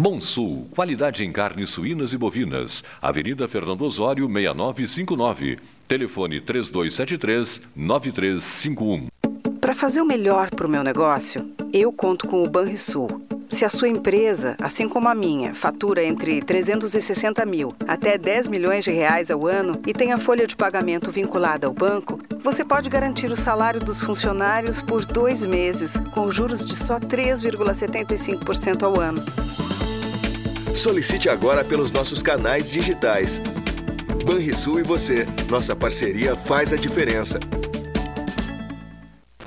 Bom Sul, qualidade em carnes suínas e bovinas. Avenida Fernando Osório, 6959. Telefone 3273-9351. Para fazer o melhor para o meu negócio, eu conto com o Banrisul. Se a sua empresa, assim como a minha, fatura entre 360 mil até 10 milhões de reais ao ano e tem a folha de pagamento vinculada ao banco, você pode garantir o salário dos funcionários por dois meses, com juros de só 3,75% ao ano. Solicite agora pelos nossos canais digitais. Banrisul e você. Nossa parceria faz a diferença.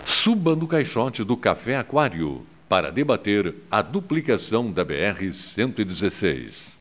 Suba no caixote do Café Aquário para debater a duplicação da BR-116.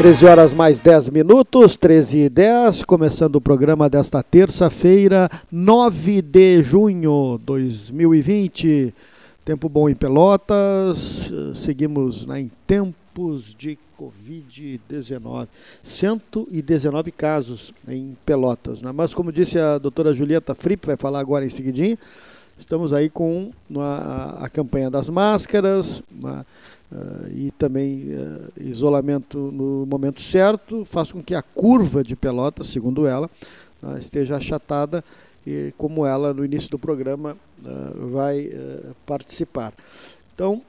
Treze horas mais 10 minutos, 13 e 10, começando o programa desta terça-feira, 9 de junho de 2020. Tempo bom em Pelotas, seguimos né, em tempos de Covid-19. 119 casos em Pelotas. Né? Mas, como disse a doutora Julieta Fripp, vai falar agora em seguidinho, estamos aí com a, a campanha das máscaras, uma, Uh, e também uh, isolamento no momento certo faz com que a curva de Pelotas, segundo ela, uh, esteja achatada e como ela no início do programa vai participar. Então,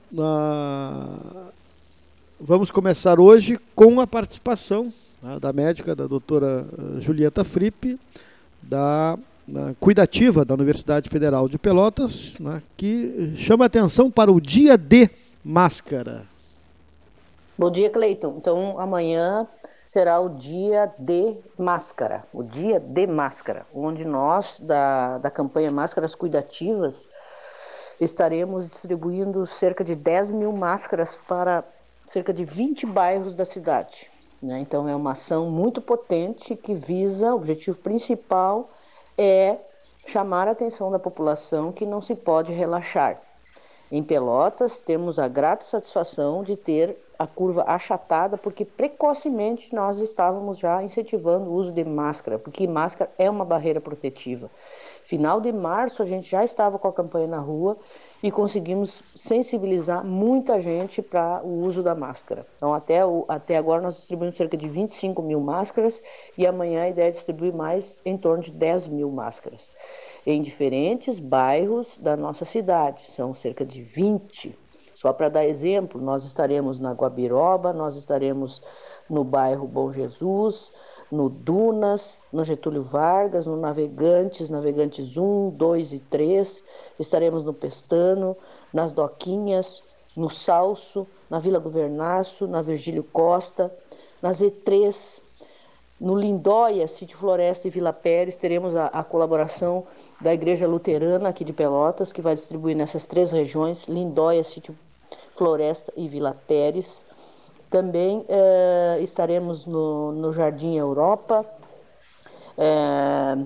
vamos começar hoje com a participação da médica, da doutora Julieta Fripp, da cuidativa da Universidade Federal de Pelotas, né, que chama atenção para o dia D máscara. Bom dia, Cleiton. Então, amanhã será o dia de máscara, o dia de máscara, onde nós, da, da campanha Máscaras Cuidativas, estaremos distribuindo cerca de 10 mil máscaras para cerca de 20 bairros da cidade. Né? Então, é uma ação muito potente que visa, o objetivo principal é chamar a atenção da população que não se pode relaxar. Em Pelotas, temos a grata satisfação de ter a curva achatada, porque precocemente nós estávamos já incentivando o uso de máscara, porque máscara é uma barreira protetiva. Final de março, a gente já estava com a campanha na rua e conseguimos sensibilizar muita gente para o uso da máscara. Então, até, o, até agora, nós distribuímos cerca de 25 mil máscaras e amanhã a ideia é distribuir mais em torno de 10 mil máscaras em diferentes bairros da nossa cidade. São cerca de 20. Só para dar exemplo, nós estaremos na Guabiroba, nós estaremos no bairro Bom Jesus, no Dunas, no Getúlio Vargas, no Navegantes, Navegantes 1, 2 e 3, estaremos no Pestano, nas Doquinhas, no Salso, na Vila Governaço, na Virgílio Costa, na Z3, no Lindóia, Sítio Floresta e Vila Pérez, teremos a, a colaboração da Igreja Luterana aqui de Pelotas, que vai distribuir nessas três regiões, Lindóia, Sítio Floresta e Vila Pérez. Também é, estaremos no, no Jardim Europa, é,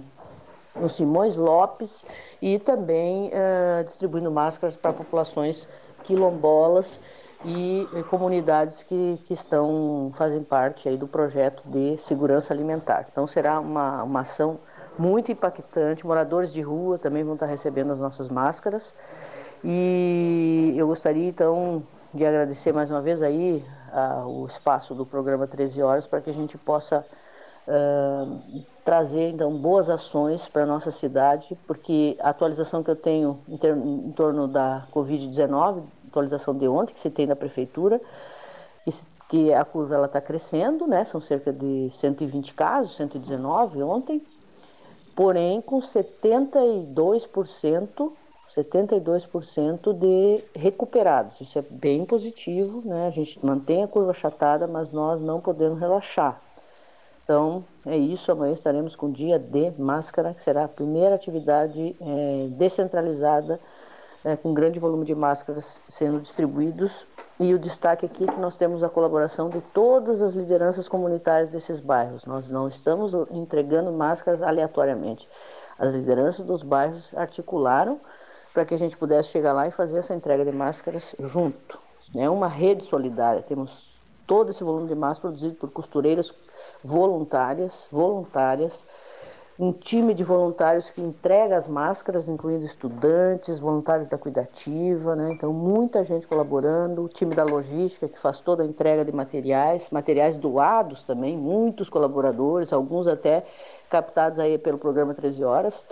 no Simões Lopes e também é, distribuindo máscaras para populações quilombolas e comunidades que, que estão fazem parte aí do projeto de segurança alimentar. Então será uma, uma ação muito impactante. Moradores de rua também vão estar recebendo as nossas máscaras. E eu gostaria então de agradecer mais uma vez aí uh, o espaço do programa 13 horas para que a gente possa uh, trazer então boas ações para a nossa cidade, porque a atualização que eu tenho em, ter, em torno da Covid-19, atualização de ontem que se tem da prefeitura, que, que a curva está crescendo, né? são cerca de 120 casos, 119 ontem, porém com 72% 72% de recuperados. Isso é bem positivo, né? A gente mantém a curva achatada, mas nós não podemos relaxar. Então, é isso. Amanhã estaremos com o dia de máscara, que será a primeira atividade é, descentralizada, é, com grande volume de máscaras sendo distribuídos. E o destaque aqui é que nós temos a colaboração de todas as lideranças comunitárias desses bairros. Nós não estamos entregando máscaras aleatoriamente. As lideranças dos bairros articularam para que a gente pudesse chegar lá e fazer essa entrega de máscaras junto. É uma rede solidária. Temos todo esse volume de máscaras produzido por costureiras voluntárias, voluntárias, um time de voluntários que entrega as máscaras, incluindo estudantes, voluntários da cuidativa, né? então muita gente colaborando, o time da logística que faz toda a entrega de materiais, materiais doados também, muitos colaboradores, alguns até captados aí pelo programa 13 Horas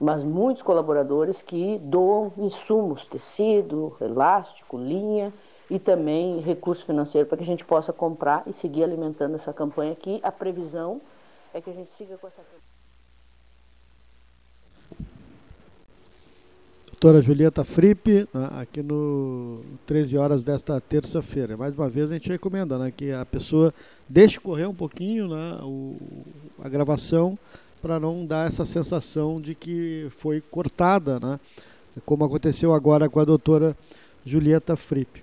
mas muitos colaboradores que doam insumos, tecido, elástico, linha e também recurso financeiro para que a gente possa comprar e seguir alimentando essa campanha aqui. A previsão é que a gente siga com essa campanha. Doutora Julieta Frippe, né, aqui no 13 horas desta terça-feira. Mais uma vez a gente recomenda né, que a pessoa deixe correr um pouquinho né, o, a gravação para não dar essa sensação de que foi cortada, né? como aconteceu agora com a doutora Julieta Fripp.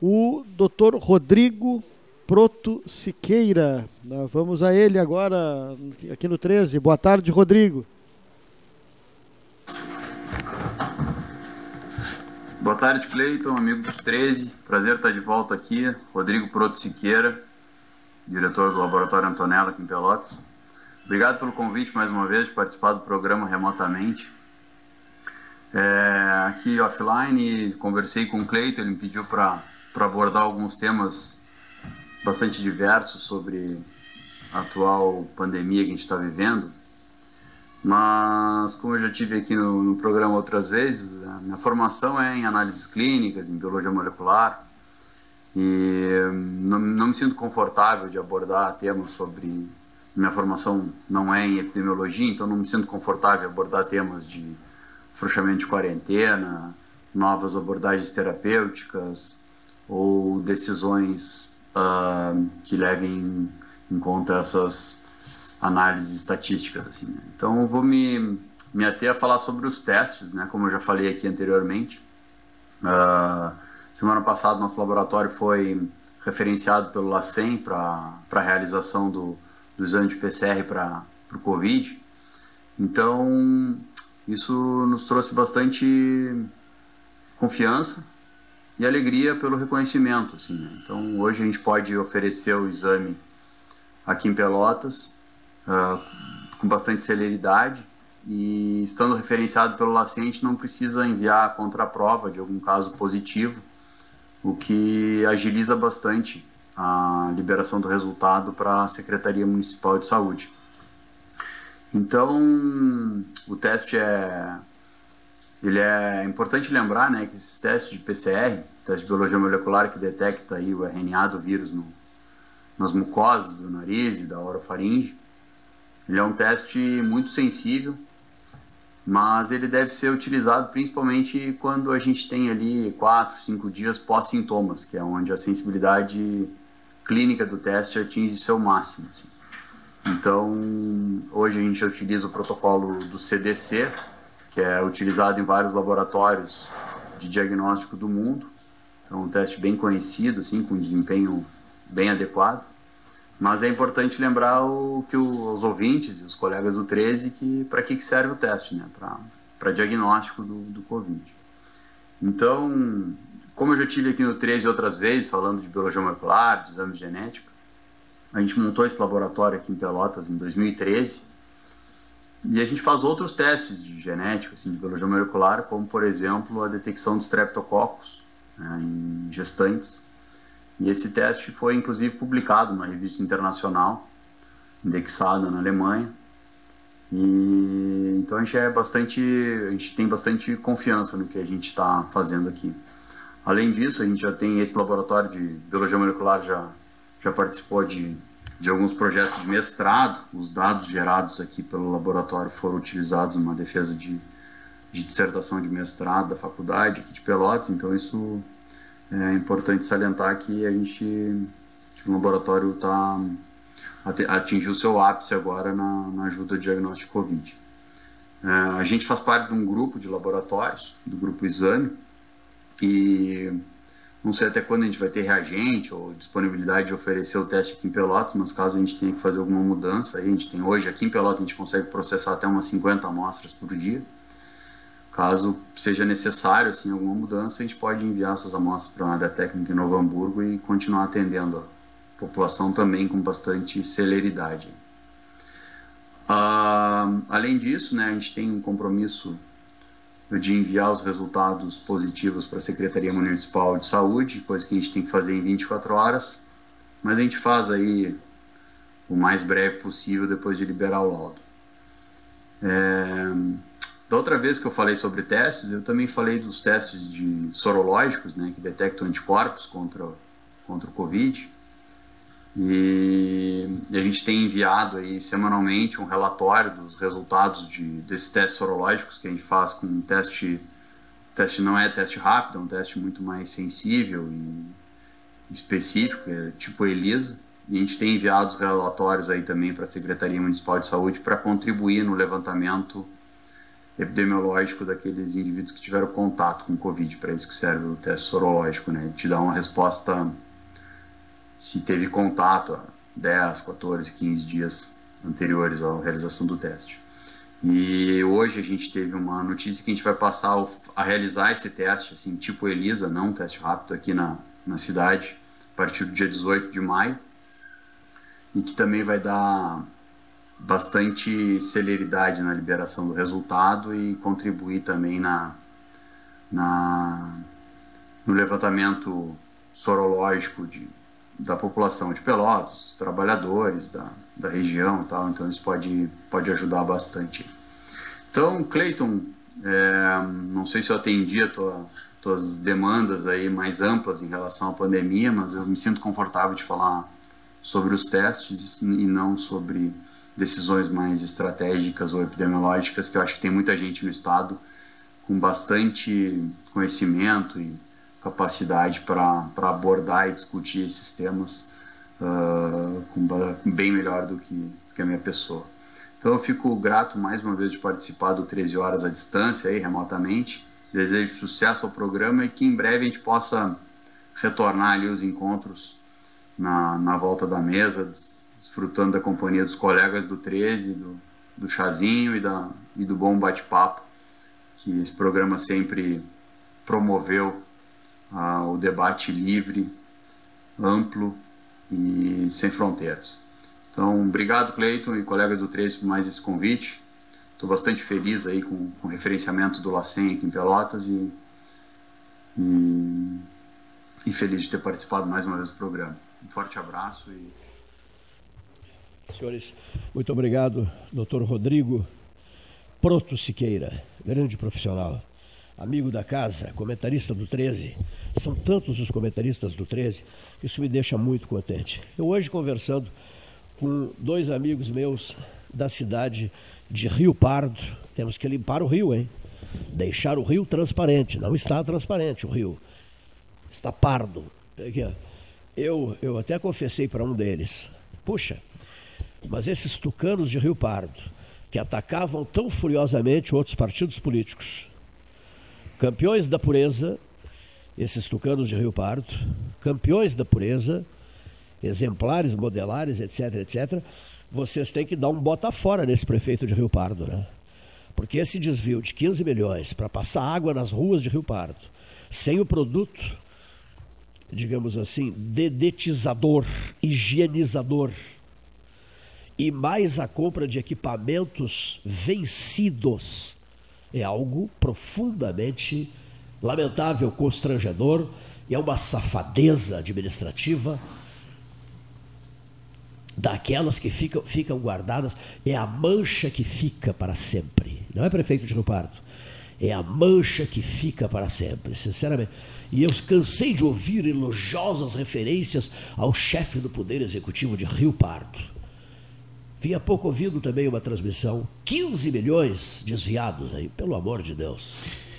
O doutor Rodrigo Proto Siqueira, né? vamos a ele agora, aqui no 13. Boa tarde, Rodrigo. Boa tarde, Cleiton, amigo dos 13. Prazer estar de volta aqui. Rodrigo Proto Siqueira, diretor do Laboratório Antonella aqui em Pelotas. Obrigado pelo convite mais uma vez de participar do programa remotamente. É, aqui offline, conversei com o Cleiton, ele me pediu para abordar alguns temas bastante diversos sobre a atual pandemia que a gente está vivendo. Mas, como eu já tive aqui no, no, programa outras vezes, a minha formação é em análises clínicas, em biologia molecular, e não, não me sinto confortável de abordar temas sobre minha formação não é em epidemiologia, então não me sinto confortável em abordar temas de frouxamento de quarentena, novas abordagens terapêuticas ou decisões uh, que levem em conta essas análises estatísticas. Assim, né? Então, eu vou me, me ater a falar sobre os testes, né? como eu já falei aqui anteriormente. Uh, semana passada, nosso laboratório foi referenciado pelo LACEN para a realização do do exame de PCR para o Covid. Então, isso nos trouxe bastante confiança e alegria pelo reconhecimento. Assim, né? Então, hoje a gente pode oferecer o exame aqui em Pelotas uh, com bastante celeridade e estando referenciado pelo paciente não precisa enviar a contraprova de algum caso positivo, o que agiliza bastante a liberação do resultado para a Secretaria Municipal de Saúde. Então, o teste é ele é importante lembrar, né, que esses testes de PCR, teste de biologia molecular que detecta aí o RNA do vírus no, nas mucosas do nariz e da orofaringe, ele é um teste muito sensível, mas ele deve ser utilizado principalmente quando a gente tem ali 4, 5 dias pós-sintomas, que é onde a sensibilidade clínica do teste atinge seu máximo. Assim. Então, hoje a gente utiliza o protocolo do CDC, que é utilizado em vários laboratórios de diagnóstico do mundo. Então, é um teste bem conhecido, assim, com desempenho bem adequado. Mas é importante lembrar o, que os ouvintes os colegas do 13 que para que, que serve o teste, né? Para diagnóstico do, do Covid. Então, como eu já tive aqui no 13 outras vezes, falando de biologia molecular, de exame genético, a gente montou esse laboratório aqui em Pelotas em 2013 e a gente faz outros testes de genética, assim, de biologia molecular, como, por exemplo, a detecção de streptococcus né, em gestantes. E esse teste foi, inclusive, publicado numa revista internacional, indexada na Alemanha. E, então a gente é bastante, a gente tem bastante confiança no que a gente está fazendo aqui. Além disso, a gente já tem esse laboratório de biologia molecular já já participou de de alguns projetos de mestrado. Os dados gerados aqui pelo laboratório foram utilizados numa defesa de, de dissertação de mestrado da faculdade aqui de Pelotas, então isso é importante salientar que a gente, o laboratório está atingiu seu ápice agora na, na ajuda ao diagnóstico Covid. É, a gente faz parte de um grupo de laboratórios, do grupo Exame, e não sei até quando a gente vai ter reagente ou disponibilidade de oferecer o teste aqui em Pelotas, mas caso a gente tenha que fazer alguma mudança, a gente tem hoje aqui em Pelotas a gente consegue processar até umas 50 amostras por dia. Caso seja necessário assim alguma mudança, a gente pode enviar essas amostras para a área técnica em Novo Hamburgo e continuar atendendo a população também com bastante celeridade. Uh, além disso, né, a gente tem um compromisso de enviar os resultados positivos para a Secretaria Municipal de Saúde, coisa que a gente tem que fazer em 24 horas, mas a gente faz aí o mais breve possível depois de liberar o laudo. É... Da outra vez que eu falei sobre testes, eu também falei dos testes de sorológicos, né, que detectam anticorpos contra, contra o Covid. E, a gente tem enviado aí semanalmente um relatório dos resultados de, desses testes sorológicos que a gente faz com um teste, teste não é teste rápido, é um teste muito mais sensível e específico, é tipo ELISA. E a gente tem enviado os relatórios aí também para a Secretaria Municipal de Saúde para contribuir no levantamento epidemiológico daqueles indivíduos que tiveram contato com Covid, para isso que serve o teste sorológico, né? Te dá uma resposta se teve contato há 10, 14, 15 dias anteriores à realização do teste. E hoje a gente teve uma notícia que a gente vai passar a realizar esse teste, assim, tipo ELISA, não um teste rápido aqui na, na cidade, a partir do dia 18 de maio, e que também vai dar bastante celeridade na liberação do resultado e contribuir também na, na no levantamento sorológico de da população de Pelotas, trabalhadores da, da região e tal, então isso pode, pode ajudar bastante. Então, Cleiton, é, não sei se eu atendi a tua, tuas demandas aí mais amplas em relação à pandemia, mas eu me sinto confortável de falar sobre os testes e não sobre decisões mais estratégicas ou epidemiológicas, que eu acho que tem muita gente no estado com bastante conhecimento e capacidade para abordar e discutir esses temas uh, com, bem melhor do que, que a minha pessoa. Então eu fico grato mais uma vez de participar do 13 Horas à Distância, aí, remotamente. Desejo sucesso ao programa e que em breve a gente possa retornar ali os encontros na, na volta da mesa, desfrutando da companhia dos colegas do 13, do, do chazinho e, da, e do bom bate-papo que esse programa sempre promoveu ah, o debate livre, amplo e sem fronteiras. Então, obrigado, Cleiton e colegas do 13 por mais esse convite. Estou bastante feliz aí com, com, o referenciamento do LACEN aqui em Pelotas e, e, e, feliz de ter participado mais uma vez do programa. Um forte abraço e... Senhores, muito obrigado, doutor Rodrigo Proto Siqueira, grande profissional amigo da casa, comentarista do 13. São tantos os comentaristas do 13, isso me deixa muito contente. Eu hoje conversando com dois amigos meus da cidade de Rio Pardo, temos que limpar o rio, hein? Deixar o rio transparente. Não está transparente o rio. Está pardo. Eu, eu até confessei para um deles. Puxa, mas esses tucanos de Rio Pardo, que atacavam tão furiosamente outros partidos políticos, campeões da pureza, esses tucanos de Rio Pardo, campeões da pureza, exemplares, modelares, etc, etc, vocês têm que dar um bota fora nesse prefeito de Rio Pardo, né? Porque esse desvio de 15 milhões para passar água nas ruas de Rio Pardo, sem o produto, digamos assim, dedetizador, higienizador, e mais a compra de equipamentos vencidos, é algo profundamente lamentável, constrangedor, e é uma safadeza administrativa daquelas que ficam, ficam guardadas, é a mancha que fica para sempre. Não é prefeito de Rio Pardo. É a mancha que fica para sempre, sinceramente. E eu cansei de ouvir elogiosas referências ao chefe do Poder Executivo de Rio Pardo. Vi há pouco ouvindo também uma transmissão, 15 milhões desviados aí, pelo amor de Deus.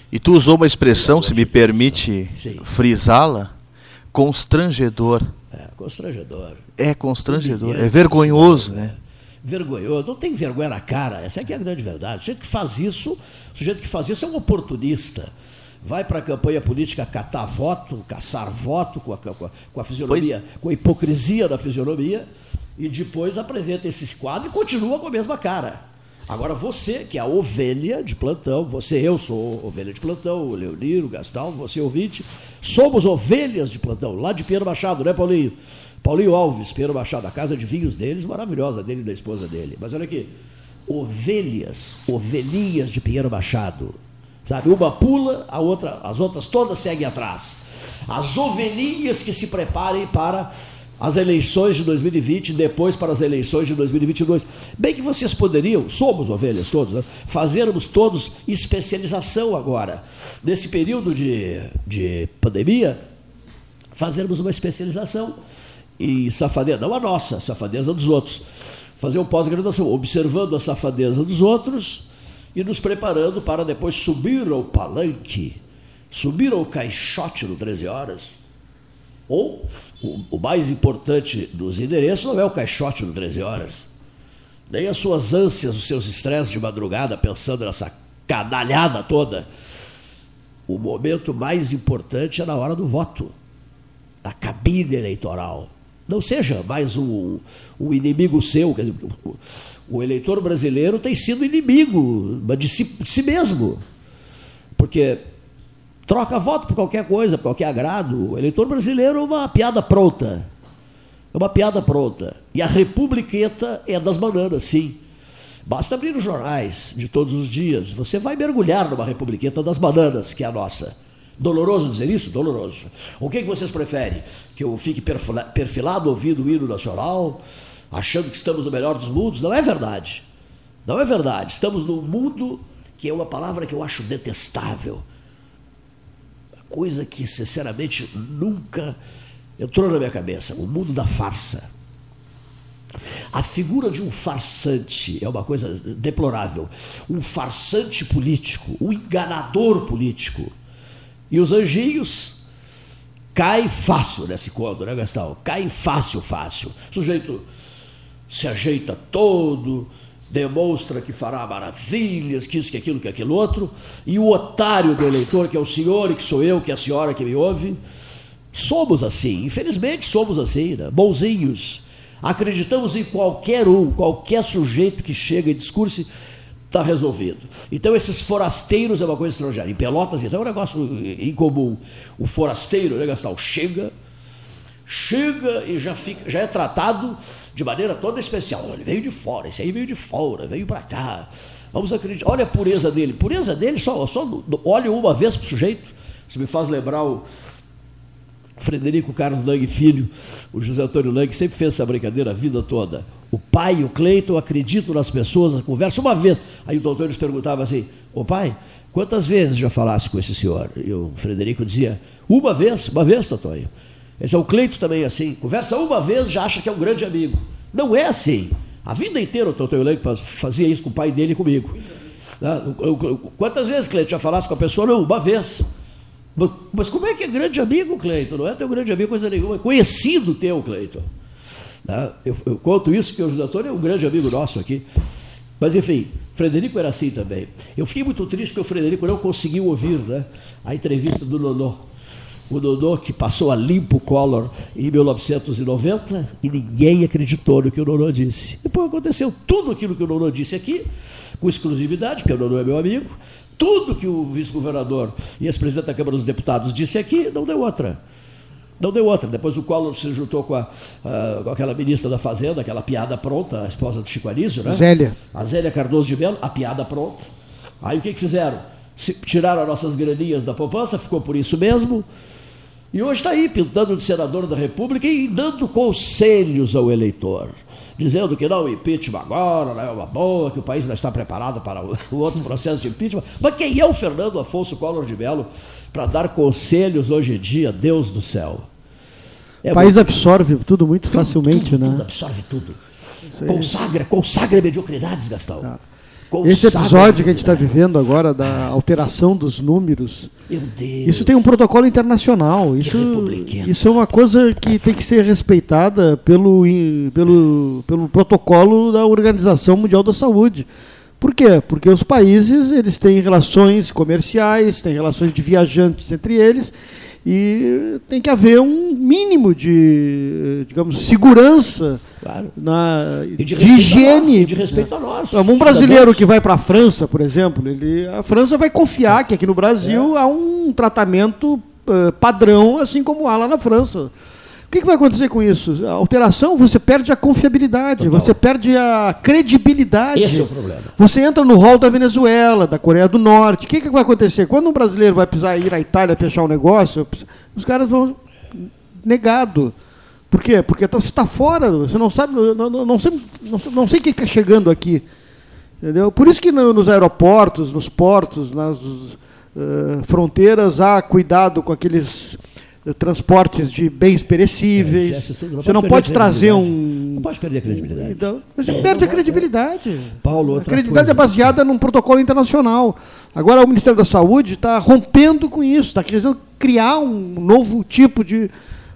E tu usou uma expressão, se me permite frisá-la, constrangedor. É, constrangedor. É constrangedor, é vergonhoso, né? Vergonhoso, não tem vergonha na cara, essa aqui é a grande verdade. O sujeito que faz isso, o sujeito que faz isso é um oportunista. Vai para a campanha política catar voto, caçar voto com a, com a, com a fisionomia, pois... com a hipocrisia da fisionomia, e depois apresenta esse quadro e continua com a mesma cara. Agora você, que é a ovelha de plantão, você, eu sou ovelha de plantão, o Leoniro, o Gastal, você ouvinte, somos ovelhas de plantão, lá de Pinheiro Machado, né, Paulinho? Paulinho Alves, Pinheiro Machado, a casa de vinhos deles, maravilhosa, dele e da esposa dele. Mas olha aqui, ovelhas, ovelhinhas de Pinheiro Machado, sabe? Uma pula, a outra, as outras todas seguem atrás. As ovelhinhas que se preparem para as eleições de 2020 depois para as eleições de 2022. Bem que vocês poderiam, somos ovelhas todos, né? fazermos todos especialização agora. Nesse período de, de pandemia, fazermos uma especialização em safadeza, não a nossa, safadeza dos outros. Fazer um pós-graduação, observando a safadeza dos outros e nos preparando para depois subir ao palanque, subir ao caixote no 13 horas. Ou, o, mais importante dos endereços não é o caixote no 13 horas, nem as suas ânsias, os seus estresses de madrugada pensando nessa canalhada toda. O momento mais importante é na hora do voto, da cabine eleitoral não seja mais um, um inimigo seu. Quer dizer, o, eleitor brasileiro tem sido inimigo de si, de si mesmo. Porque troca voto por qualquer coisa, por qualquer agrado. O eleitor brasileiro é uma piada pronta. É uma piada pronta. E a republiqueta é das bananas, sim. Basta abrir os jornais de todos os dias. Você vai mergulhar numa republiqueta das bananas, que é a nossa. Doloroso dizer isso? Doloroso. O que, que vocês preferem? Que eu fique perfilado ouvindo o hino nacional, achando que estamos no melhor dos mundos? Não é verdade. Não é verdade. Estamos num mundo que é uma palavra que eu acho detestável. Coisa que, sinceramente, nunca entrou na minha cabeça. O mundo da farsa. A figura de um farsante é uma coisa deplorável. Um farsante político, um enganador político e os anjinhos caem fácil nesse conto, né, Gastão? Caem fácil, fácil. Sujeito se ajeita todo, demonstra que fará maravilhas, que isso, que aquilo, que aquilo outro, e o otário do eleitor, que é o senhor e que sou eu, que é a senhora que me ouve, somos assim, infelizmente somos assim, né? bonzinhos. Acreditamos em qualquer um, qualquer sujeito que chega e discurse está resolvido. Então, esses forasteiros é uma coisa extraordinária. Em Pelotas, então, é um negócio incomum. O forasteiro, né, Gastão, chega, chega e já, fica, já é tratado de maneira toda especial. Ele veio de fora, esse aí veio de fora, veio para cá. Vamos acreditar. Olha a pureza dele. Pureza dele, só, só olha uma vez para o sujeito. Isso me faz lembrar o Frederico Carlos Lang Filho, o José Antônio Lang, sempre fez essa brincadeira a vida toda. O pai o Cleiton acreditam nas pessoas, conversa uma vez. Aí o doutor lhes perguntava assim: Ô pai, quantas vezes já falasse com esse senhor? E o Frederico dizia: Uma vez, uma vez, Totonho. Esse é o Cleiton também assim. Conversa uma vez, já acha que é um grande amigo. Não é assim. A vida inteira o Totonho Leite fazia isso com o pai dele e comigo. Né? Quantas vezes, Cleiton, já falasse com a pessoa? Não, uma vez. Mas como é que é grande amigo, Cleiton? Não é teu grande amigo, coisa nenhuma. É conhecido teu, Cleiton. Né? Eu, eu, conto isso porque o José Antônio é um grande amigo nosso aqui. Mas, enfim, Frederico era assim também. Eu fiquei muito triste porque o Frederico não conseguiu ouvir né, a entrevista do Nonô. O Nonô que passou a limpo o Collor em 1990 e ninguém acreditou no que o Nonô disse. Depois aconteceu tudo aquilo que o Nonô disse aqui, com exclusividade, porque o Nonô é meu amigo, tudo que o vice-governador e ex-presidente da Câmara dos Deputados disse aqui, não deu outra. Não deu outra. Depois o Collor se juntou com, a, uh, com aquela ministra da Fazenda, aquela piada pronta, a esposa do Chico Anísio, né? Zélia. A Zélia Cardoso de Mello, a piada pronta. Aí o que, que fizeram? Se, tiraram as nossas graninhas da poupança, ficou por isso mesmo. E hoje está aí, pintando de senador da República e dando conselhos ao eleitor. Dizendo que não, o impeachment agora não é uma boa, que o país não está preparado para o outro processo de impeachment. Mas quem é o Fernando Afonso Collor de Mello para dar conselhos hoje em dia, Deus do céu? É o país muito... absorve tudo muito tudo, facilmente, tudo, né? Tudo absorve tudo. Consagra, consagra mediocridades, Gastão. Ah. Esse episódio que a gente está vivendo agora da alteração dos números, isso tem um protocolo internacional. Isso, isso é uma coisa que tem que ser respeitada pelo, pelo, pelo protocolo da Organização Mundial da Saúde. Por quê? Porque os países eles têm relações comerciais, têm relações de viajantes entre eles, e tem que haver um mínimo de, digamos, segurança claro. na, de, de higiene. Nós, de respeito a nós. Um brasileiro que vai para a França, por exemplo, ele, a França vai confiar que aqui no Brasil é. há um tratamento uh, padrão, assim como há lá na França. O que, que, vai acontecer com isso? A alteração, você perde a confiabilidade, Total. você perde a credibilidade. Esse é o problema. Você entra no rol da Venezuela, da Coreia do Norte. O que, que vai acontecer? Quando um brasileiro vai precisar ir à Itália fechar um negócio, os caras vão negado. Por quê? Porque então, você está fora, você não sabe, não, não, não sei, não, não sei o que está chegando aqui. Entendeu? Por isso que no, nos aeroportos, nos portos, nas uh, fronteiras, há cuidado com aqueles transportes de bens perecíveis. É, não você não pode trazer um. Não pode perder a credibilidade. Então, você é, perde a credibilidade. Paulo, a credibilidade coisa. é baseada num protocolo internacional. Agora o Ministério da Saúde está rompendo com isso, está querendo criar um novo tipo de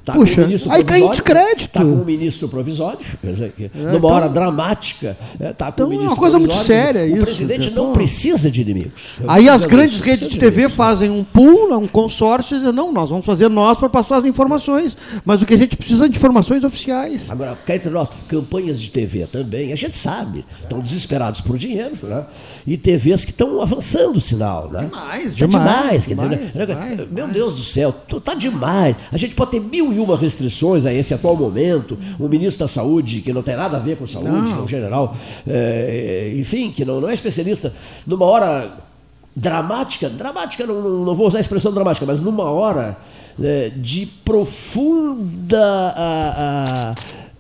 Tá Puxa, aí cai em descrédito. Está com o ministro provisório, é, numa então, hora dramática. Está com então, o ministro é uma coisa muito séria o isso. O presidente não precisa de inimigos. aí as grandes redes de TV de fazem um pool, um consórcio, e dizem, não, nós vamos fazer nós para passar as informações. Mas o que a gente precisa é de informações oficiais. Agora, cá entre nós, campanhas de TV também, a gente sabe, estão desesperados por dinheiro, né? E TVs que estão avançando o sinal, né? Demais, tá demais. demais, quer dizer, demais, meu demais. Deus do céu, está demais. A gente pode ter mil e uma restrições a esse atual momento, o ministro da Saúde, que não tem nada a ver com saúde, não. que é um general, é, enfim, que não, não é especialista, numa hora dramática, dramática, não, não vou usar a expressão dramática, mas numa hora é, de profunda. A, a,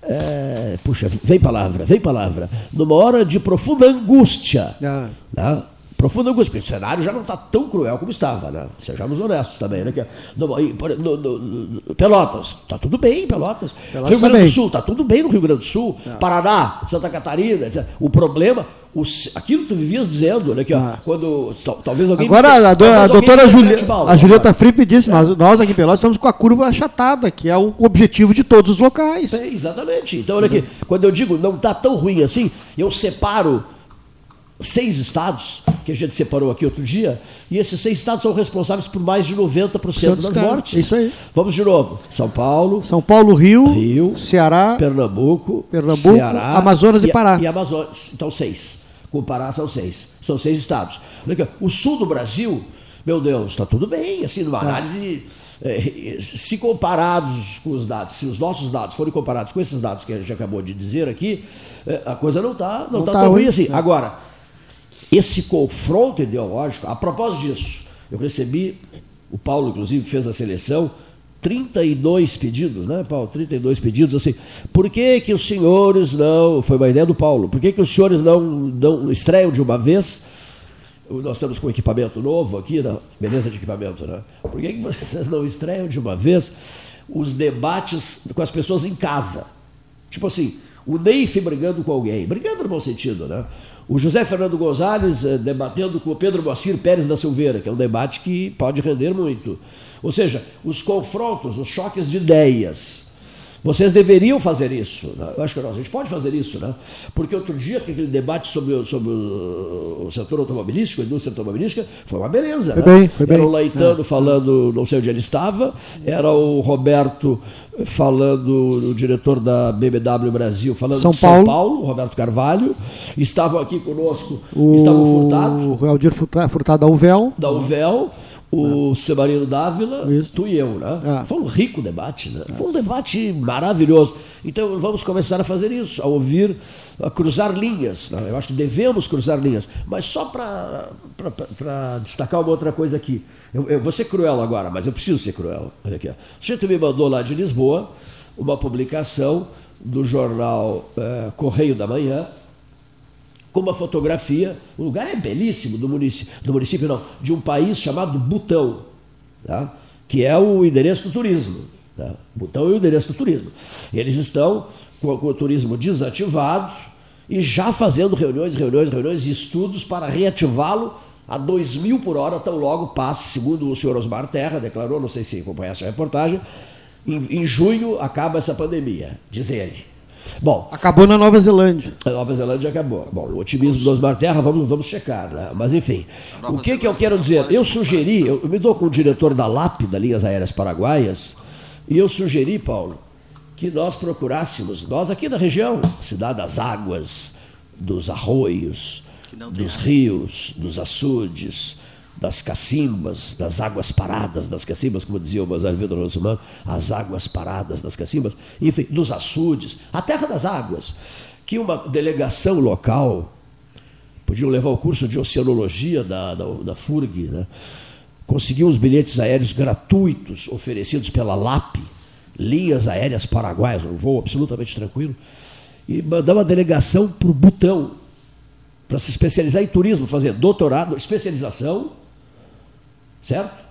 é, puxa, vem palavra, vem palavra. Numa hora de profunda angústia. Ah. Né? Profunda angústia, porque o cenário já não está tão cruel como estava, né? Sejamos honestos também, né? No, no, no, Pelotas, está tudo bem Pelotas. Pelotas Rio Grande do Sul, está tudo bem no Rio Grande do Sul. Não. Paraná, Santa Catarina, etc. O problema, o, aquilo que tu vivias dizendo, né? Que, ó, ah. quando talvez alguém. Agora, a, a, a doutora Juli, a Julieta Fripp disse, é. nós, nós aqui em Pelotas estamos com a curva achatada, que é o objetivo de todos os locais. É, exatamente. Então, olha aqui, quando eu digo não está tão ruim assim, eu separo seis estados, que a gente separou aqui outro dia, e esses seis estados são responsáveis por mais de 90% das mortes. Isso aí. Vamos de novo. São Paulo. São Paulo, Rio, Rio Ceará, Pernambuco, Pernambuco Ceará, Amazonas e, e Pará. E Amazonas. Então, seis. Com o Pará são seis. São seis estados. O sul do Brasil, meu Deus, está tudo bem. Assim, numa tá. análise. É, se comparados com os dados, se os nossos dados forem comparados com esses dados que a gente acabou de dizer aqui, é, a coisa não está não, não tá, tá tão ruim assim. Né? Agora, esse confronto ideológico, a propósito disso, eu recebi, o Paulo inclusive fez a seleção, 32 pedidos, né, Paulo? 32 pedidos, assim, por que que os senhores não, foi uma ideia do Paulo, por que que os senhores não, não estreiam de uma vez, nós estamos com equipamento novo aqui, né? beleza de equipamento, né? Por que, que vocês não estreiam de uma vez os debates com as pessoas em casa? Tipo assim, o Neif brigando com alguém, brigando no bom sentido, né? O José Fernando Gonzalez eh, debatendo com o Pedro Moacir Pérez da Silveira, que é um debate que pode render muito. Ou seja, os confrontos, os choques de ideias. Vocês deveriam fazer isso. Né? Eu acho que nós, a gente pode fazer isso, né? Porque outro dia, aquele debate sobre, o- sobre o, o setor automobilístico, a indústria automobilística, foi uma beleza. Foi né? bem, foi bem. Era o Laetano É. falando, não sei onde ele estava, era o Roberto falando, o diretor da BMW Brasil, falando São de São Paulo. Paulo, Roberto Carvalho. Estavam aqui conosco, O, estava o Furtado, o Aldir Furta- Furtado da Uvel. da UVEL, o Semarino Dávila, tu e eu, né? Ah. Foi um rico debate, né? Foi um debate maravilhoso. Então vamos começar a fazer isso, a ouvir, a cruzar linhas. né? Eu acho que devemos cruzar linhas. Mas só para destacar uma outra coisa aqui. Eu, eu vou ser cruel agora, mas eu preciso ser cruel. Olha aqui. ó. O sujeito me mandou lá de Lisboa uma publicação do jornal eh, Correio da Manhã, com uma fotografia. O lugar é belíssimo do município, do município não, de um país chamado Butão, tá? que é o endereço do turismo. Tá? Butão é o endereço do turismo. Eles estão com, com o turismo desativado e já fazendo reuniões, reuniões, reuniões e estudos para reativá-lo a 2 mil por hora, tão logo passe, segundo o senhor Osmar Terra declarou, não sei se acompanhasse a reportagem, em, em junho acaba essa pandemia, diz ele. Bom, Acabou na Nova Zelândia. a Nova Zelândia acabou. Bom, o otimismo do Osmar Terra, vamos, vamos checar, né? Mas enfim, o que, que eu quero dizer? Eu sugeri, eu, eu me dou com o diretor da LAP, da Linhas Aéreas Paraguaias, e eu sugeri, Paulo, que nós procurássemos, nós aqui da região, cidade das águas, dos arroios, dos rios, dos açudes, das cacimbas, das águas paradas das cacimbas, como dizia o Mazar Vitor Rossumano, as águas paradas das cacimbas, enfim, dos açudes, a terra das águas, que uma delegação local, podiam levar o curso de oceanologia da, da, da FURG, né? conseguiu os bilhetes aéreos gratuitos oferecidos pela LAP, Linhas Aéreas Paraguaias, um voo absolutamente tranquilo, e mandar uma delegação para o Butão, para se especializar em turismo, fazer doutorado, especialização, certo?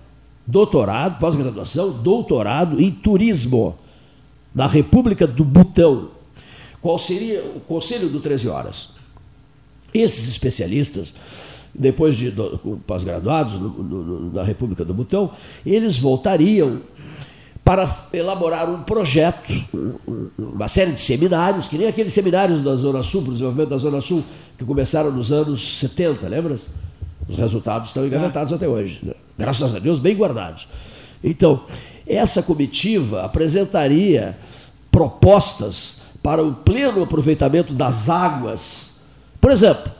Doutorado, pós-graduação, doutorado em turismo na República do Butão. Qual seria o conselho do 13 horas? Esses especialistas, depois de pós-graduados na República do Butão, eles voltariam para elaborar um projeto, um- um- uma série de seminários, que nem aqueles seminários da Zona Sul, para o desenvolvimento da Zona Sul, que começaram nos anos 70, lembras? Os resultados estão engavetados até hoje. né? Graças a Deus, bem guardados. Então, essa comitiva apresentaria propostas para o pleno aproveitamento das águas. Por exemplo,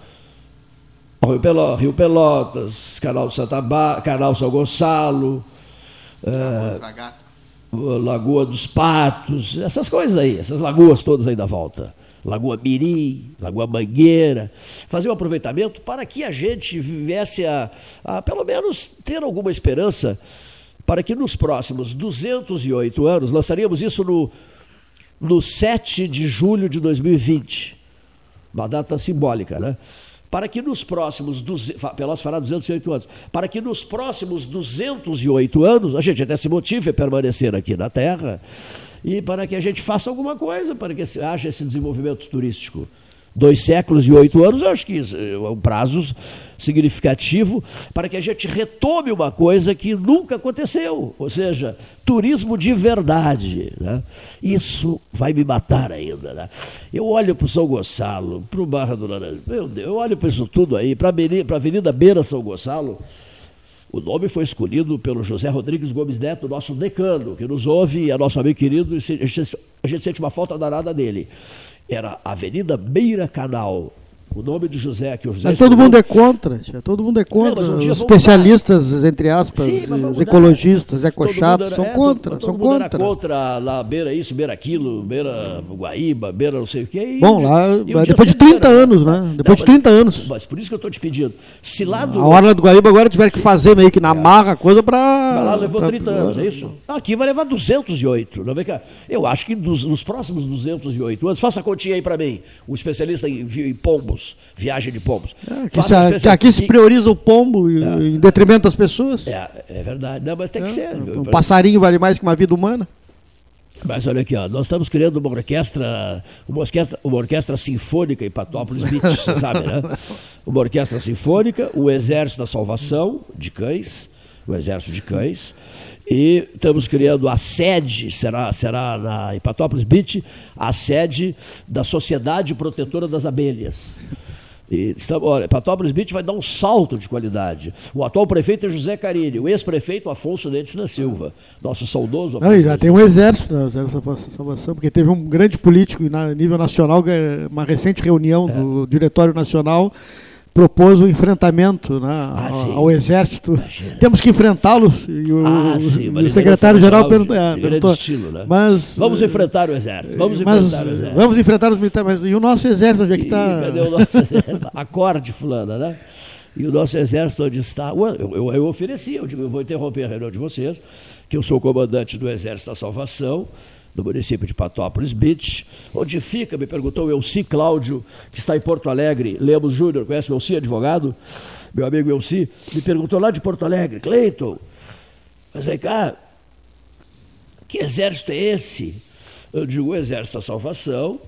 Rio Pelo- Rio Pelotas, Canal Santa ba Canal São Gonçalo, eh, Lagoa dos Patos, essas coisas aí, essas lagoas todas aí da volta. Lagoa Mirim, Lagoa Mangueira, fazer um aproveitamento para que a gente viesse a, a, pelo menos, ter alguma esperança para que nos próximos 208 anos, lançaríamos isso no, no 7 de julho de 2020, uma data simbólica, né? Para que nos próximos, duze- fa- Pelotas fará 208 anos, para que nos próximos 208 anos, a gente até se motive a permanecer aqui na Terra, e para que a gente faça alguma coisa, para que haja esse desenvolvimento turístico. Dois séculos e oito anos, eu acho que é um prazo significativo para que a gente retome uma coisa que nunca aconteceu, ou seja, turismo de verdade. Né? Isso vai me matar ainda. Né? Eu olho para o São Gonçalo, para o Barra do Laranja, meu Deus, eu olho para isso tudo aí, para a Avenida Beira São Gonçalo, o nome foi escolhido pelo José Rodrigues Gomes Neto, nosso decano, que nos ouve, é nosso amigo querido, e a gente sente uma falta danada dele. Era Avenida Beira Canal. O nome de José, que o José Mas todo mundo é contra, tia, todo mundo é contra. mas um Os especialistas, entre aspas, Sim, os ecologistas, ecochatos, era- são é, contra, todo, são todo mundo contra. Era contra lá, beira isso, beira aquilo, beira Guaíba, beira não sei o quê. Bom, lá, um depois de sem 30 beira, anos, né? Depois Não, de 30 mas- anos. Mas por isso que eu estou te pedindo. Se lá do. A Orla do Guaíba agora tiver que fazer meio que na marra a coisa para. Lá levou 30 anos, é isso? Aqui vai levar 208. Não vem cá. Eu acho que dos- nos próximos 208 anos, faça a continha aí para mim, o especialista em, em pombos, viagem de pombos. Que, se- um que especial- aqui se prioriza o pombo e- em detrimento das pessoas. É, é verdade. Não, mas tem que ser. Um passarinho vale mais que uma vida humana. Mas olha aqui, ó, nós estamos criando uma orquestra, uma orquestra, uma orquestra sinfônica em Patópolis Beach, você sabe, né? Uma orquestra sinfônica, o Exército da Salvação de Cães, o Exército de Cães, E estamos criando a sede, será, será na Hipatópolis Beach, a sede da Sociedade Protetora das Abelhas. E estamos, olha, Patópolis Beach vai dar um salto de qualidade. O atual prefeito é José Carini, o ex-prefeito Afonso Dentes da Silva, nosso saudoso Afonso Não, já tem um exército na salvação, porque teve um grande político na nível nacional, é uma recente reunião é. do Diretório Nacional propôs o enfrentamento né, ah, ao, ao, exército. Imagina. Temos que enfrentá-los. E o, ah, o secretário-geral perguntou. É, perguntou estilo, né? mas, vamos enfrentar o exército. Vamos enfrentar o exército. Vamos enfrentar os militares. Mas e o nosso exército, onde é que está? Cadê o nosso exército? Acorde, fulana, né? E o nosso exército onde está? Eu, eu, eu ofereci, eu digo, eu vou interromper a reunião de vocês, que eu sou comandante do Exército da Salvação, do município de Patópolis Beach. Onde fica, me perguntou o Elci Cláudio, que está em Porto Alegre. Lemos Júnior, conhece o Elci, advogado? Meu amigo Elci, me perguntou lá de Porto Alegre, Cleiton, mas vem cá, que exército é esse? Eu digo, o Exército da Salvação,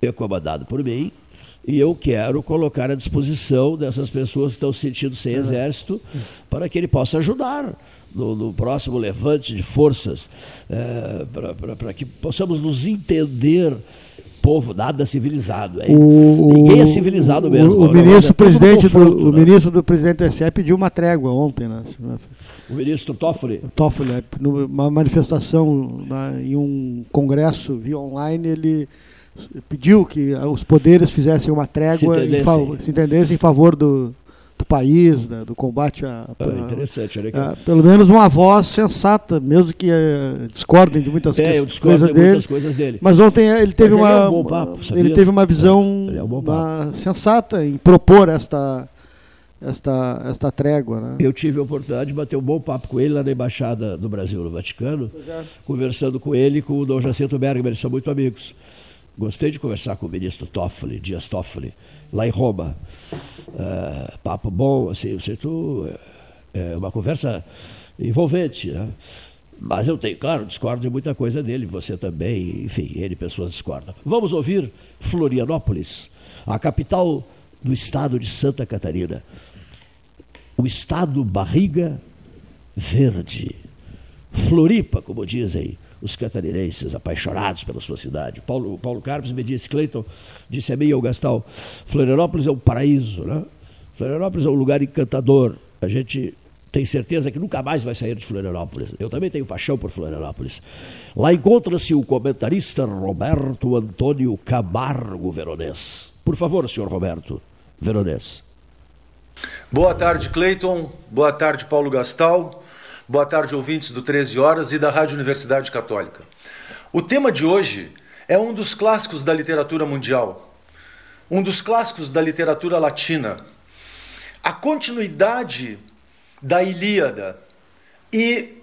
é comandado por mim, e eu quero colocar à disposição dessas pessoas que estão se sentindo sem exército para que ele possa ajudar no, no próximo levante de forças, é, para que possamos nos entender povo nada civilizado. É. O, Ninguém é civilizado mesmo. O, o ministro, é presidente conforto, do, né? o ministro do presidente do SE pediu uma trégua ontem. Né? O ministro Toffoli? Toffoli, é, numa manifestação em um congresso via online, ele pediu que os poderes fizessem uma trégua, se entendessem, em, se entendessem em favor do, do país, né, do combate a, ah, interessante, olha a, pelo menos uma voz sensata, mesmo que uh, discordem de muitas, é, eu coisas, de dele, muitas coisas dele. Mas ontem ele teve uma ele, é um papo, ele teve uma visão é, é um uma, sensata em propor esta esta esta trégua, né? Eu tive a oportunidade de bater um bom papo com ele lá na embaixada do Brasil no Vaticano, é. conversando com ele e com o Dom Jacinto Bergman, eles são muito amigos. Gostei de conversar com o ministro Toffoli, Dias Toffoli, lá em Roma. Uh, papo bom, assim, tu, é, é uma conversa envolvente, né? Mas eu tenho, claro, discordo de muita coisa dele, você também, enfim, ele pessoas discordam. Vamos ouvir Florianópolis, a capital do estado de Santa Catarina. O estado barriga verde. Floripa, como dizem os catarinenses apaixonados pela sua cidade. Paulo, Paulo Carpes me disse, Cleiton, disse a mim e ao Gastal, Florianópolis é um paraíso, né? Florianópolis é um lugar encantador. A gente tem certeza que nunca mais vai sair de Florianópolis. Eu também tenho paixão por Florianópolis. Lá encontra-se o comentarista Roberto Antônio Camargo Veronês. Por favor, senhor Roberto Veronês. Boa tarde, Cleiton. Boa tarde, Paulo Gastal. Boa tarde, ouvintes do 13 Horas e da Rádio Universidade Católica. O tema de hoje é um dos clássicos da literatura mundial, um dos clássicos da literatura latina. A continuidade da Ilíada e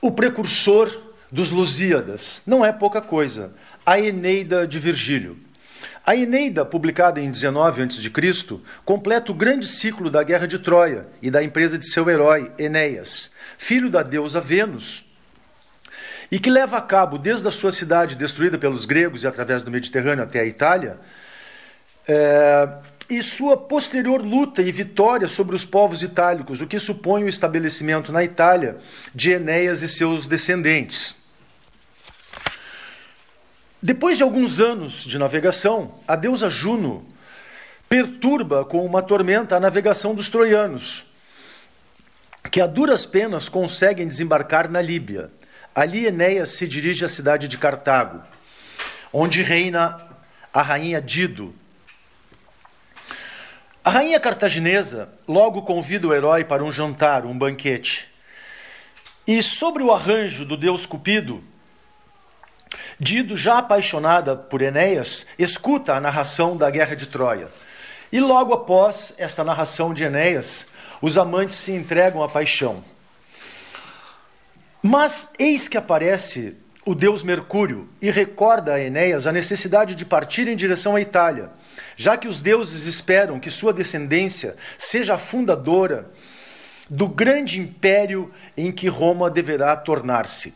o precursor dos Lusíadas. Não é pouca coisa. A Eneida de Virgílio. A Eneida, publicada em 19 a.C., completa o grande ciclo da Guerra de Troia e da empresa de seu herói, Enéas, filho da deusa Vênus, e que leva a cabo, desde a sua cidade destruída pelos gregos e através do Mediterrâneo até a Itália, é, e sua posterior luta e vitória sobre os povos itálicos, o que supõe o estabelecimento na Itália de Enéas e seus descendentes. Depois de alguns anos de navegação, a deusa Juno perturba com uma tormenta a navegação dos troianos, que a duras penas conseguem desembarcar na Líbia. Ali Enéas se dirige à cidade de Cartago, onde reina a rainha Dido. A rainha cartaginesa logo convida o herói para um jantar, um banquete. E sobre o arranjo do deus Cupido, Dido, já apaixonada por Enéas, escuta a narração da guerra de Troia. E logo após esta narração de Enéas, os amantes se entregam à paixão. Mas eis que aparece o deus Mercúrio e recorda a Enéas a necessidade de partir em direção à Itália, já que os deuses esperam que sua descendência seja a fundadora do grande império em que Roma deverá tornar-se.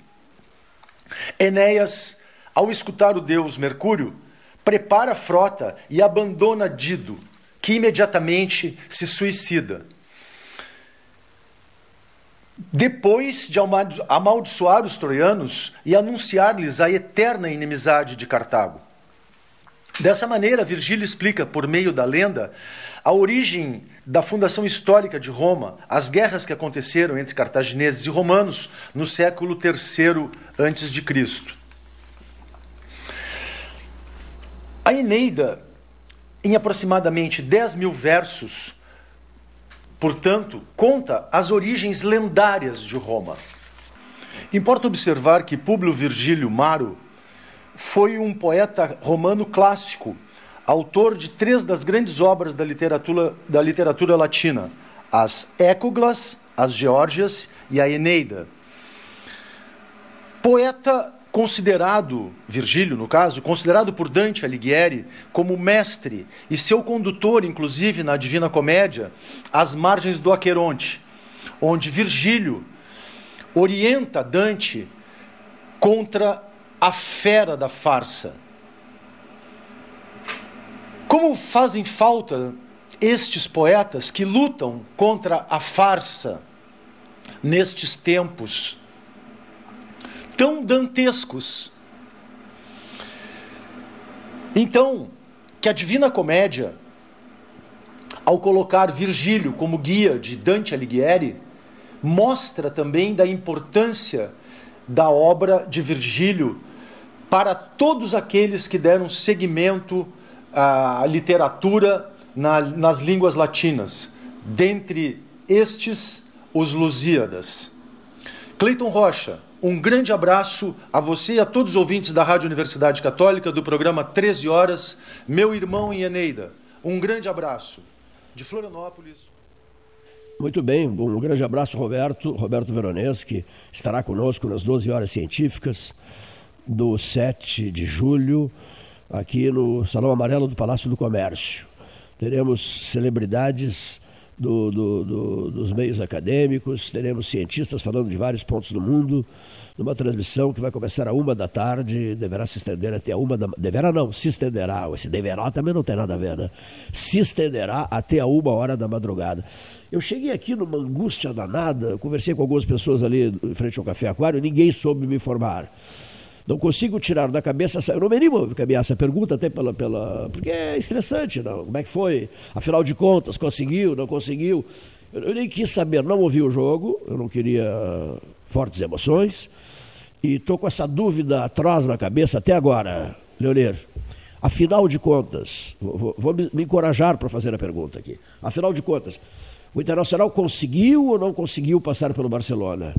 Enéas ao escutar o deus Mercúrio, prepara a frota e abandona Dido, que imediatamente se suicida. depois de amaldiçoar os troianos e anunciar-lhes a eterna inimizade de Cartago. Dessa maneira, Virgílio explica, por meio da lenda, a origem da fundação histórica de Roma, as guerras que aconteceram entre cartagineses e romanos no século III a.C. A Eneida, em aproximadamente 10 mil versos, portanto, conta as origens lendárias de Roma. Importa observar que Públio Virgílio Maro foi um poeta romano clássico, autor de três das grandes obras da literatura, da literatura latina: as Écuglas, as Geórgias e a Eneida. Poeta considerado, Virgílio no caso, considerado por Dante Alighieri como mestre e seu condutor, inclusive na Divina Comédia, às margens do Aqueronte, onde Virgílio orienta Dante contra a fera da farsa. Como fazem falta estes poetas que lutam contra a farsa nestes tempos tão dantescos. Então, que a Divina Comédia, ao colocar Virgílio como guia de Dante Alighieri, mostra também da importância da obra de Virgílio para todos aqueles que deram seguimento à literatura na, nas línguas latinas, dentre estes, os Lusíadas. Cleiton Rocha, um grande abraço a você e a todos os ouvintes da Rádio Universidade Católica do programa 13 Horas, meu irmão em Eneida. Um grande abraço. De Florianópolis. Muito bem, um grande abraço, Roberto, Roberto Veronese, que estará conosco nas 12 horas científicas do 7 de julho, aqui no Salão Amarelo do Palácio do Comércio. Teremos celebridades do, do, do, dos meios acadêmicos, teremos cientistas falando de vários pontos do mundo, numa transmissão que vai começar a uma da tarde, deverá se estender até a uma da deverá não, se estenderá, esse deverá também não tem nada a ver, né? Se estenderá até a uma hora da madrugada. Eu cheguei aqui numa angústia danada, conversei com algumas pessoas ali em frente ao Café Aquário, ninguém soube me informar. Não consigo tirar da cabeça, eu não me animo a caminhar essa pergunta, até pela, pela. porque é estressante, não. Como é que foi? Afinal de contas, conseguiu, não conseguiu? Eu, eu nem quis saber, não ouvi o jogo, eu não queria fortes emoções. E estou com essa dúvida atrás na cabeça até agora, Leonir. Afinal de contas, vou, vou me encorajar para fazer a pergunta aqui. Afinal de contas, o Internacional conseguiu ou não conseguiu passar pelo Barcelona?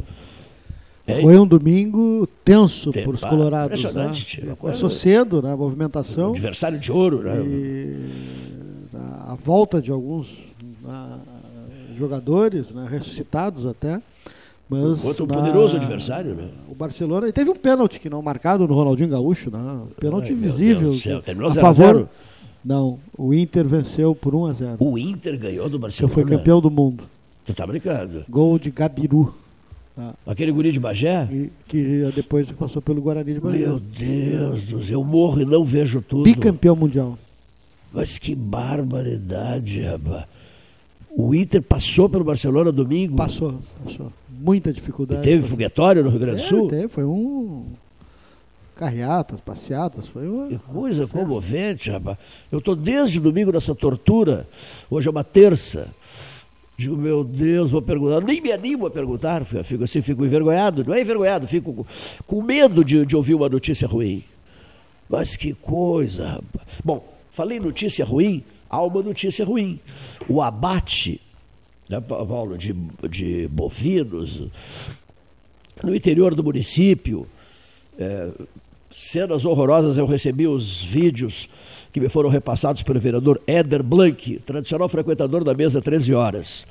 É. Foi um domingo tenso para os colorados. Impressionante. Né? Começou cedo, né? A movimentação. Adversário de ouro, né? E a volta de alguns né, jogadores, né? ressuscitados até. Mas Contra um na, poderoso adversário, né? O Barcelona. E teve um pênalti que não marcado no Ronaldinho Gaúcho, né? Pênalti Ai, visível. Terminou 0 a favor. Não, o Inter venceu por 1 a 0. O Inter ganhou do Barcelona. Foi campeão do mundo. Tu tá brincando? Gol de Gabiru. Ah. Aquele guri de Bagé? E, que depois passou pelo Guarani de Bagé. Meu Deus do céu, eu morro e não vejo tudo. Bicampeão mundial. Mas que barbaridade, rapaz. O Inter passou pelo Barcelona domingo? Passou, passou. Muita dificuldade. E teve foguetório no Rio Grande do é, Sul? Teve, foi um. Carreatas, passeatas, foi uma. Que coisa comovente, rapaz. Eu estou desde domingo nessa tortura. Hoje é uma terça. Digo, meu Deus, vou perguntar. Nem me animo a perguntar, fico assim, fico envergonhado. Não é envergonhado, fico com, medo de, de ouvir uma notícia ruim. Mas que coisa, rapaz. Bom, falei notícia ruim, há uma notícia ruim. O abate, né, Paulo, de, de bovinos no interior do município, é, cenas horrorosas, eu recebi os vídeos que me foram repassados pelo vereador Éder Blank, tradicional frequentador da mesa 13 horas.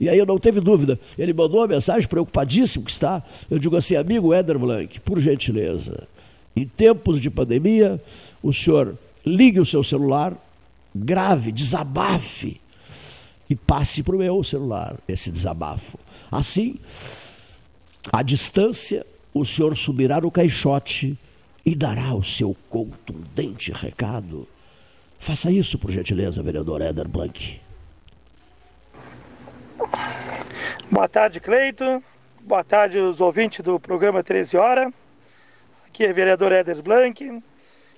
E aí eu não teve dúvida, ele mandou uma mensagem preocupadíssimo que está. Eu digo assim, amigo Éder Blank, por gentileza, em tempos de pandemia, o senhor ligue o seu celular, grave, desabafe e passe para o meu celular esse desabafo. Assim, à distância, o senhor subirá no caixote e dará o seu contundente recado Faça isso, por gentileza, vereador Éder Blank. Boa tarde, Cleito. Boa tarde, os ouvintes do programa 13 Horas. Aqui é o vereador Éder Blanc.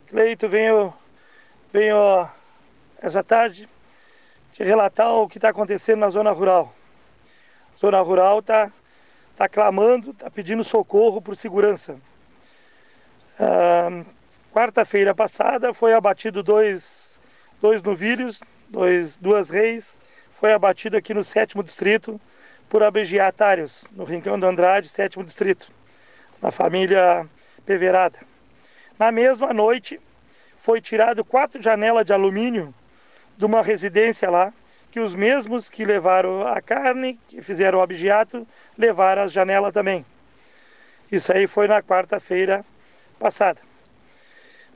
Cleito, venho, venho essa tarde te relatar o que está acontecendo na zona rural. A zona rural está tá clamando, está pedindo socorro por segurança. Quarta-feira passada foi abatido dois, dois novilhos, dois, duas reis, foi abatido aqui no sétimo distrito por abegiatários, no Rincão do Andrade, sétimo distrito, na família Peverada. Na mesma noite, foi tirado quatro janelas de alumínio de uma residência lá, que os mesmos que levaram a carne, que fizeram o abigeato, levaram as janelas também. Isso aí foi na quarta-feira passada.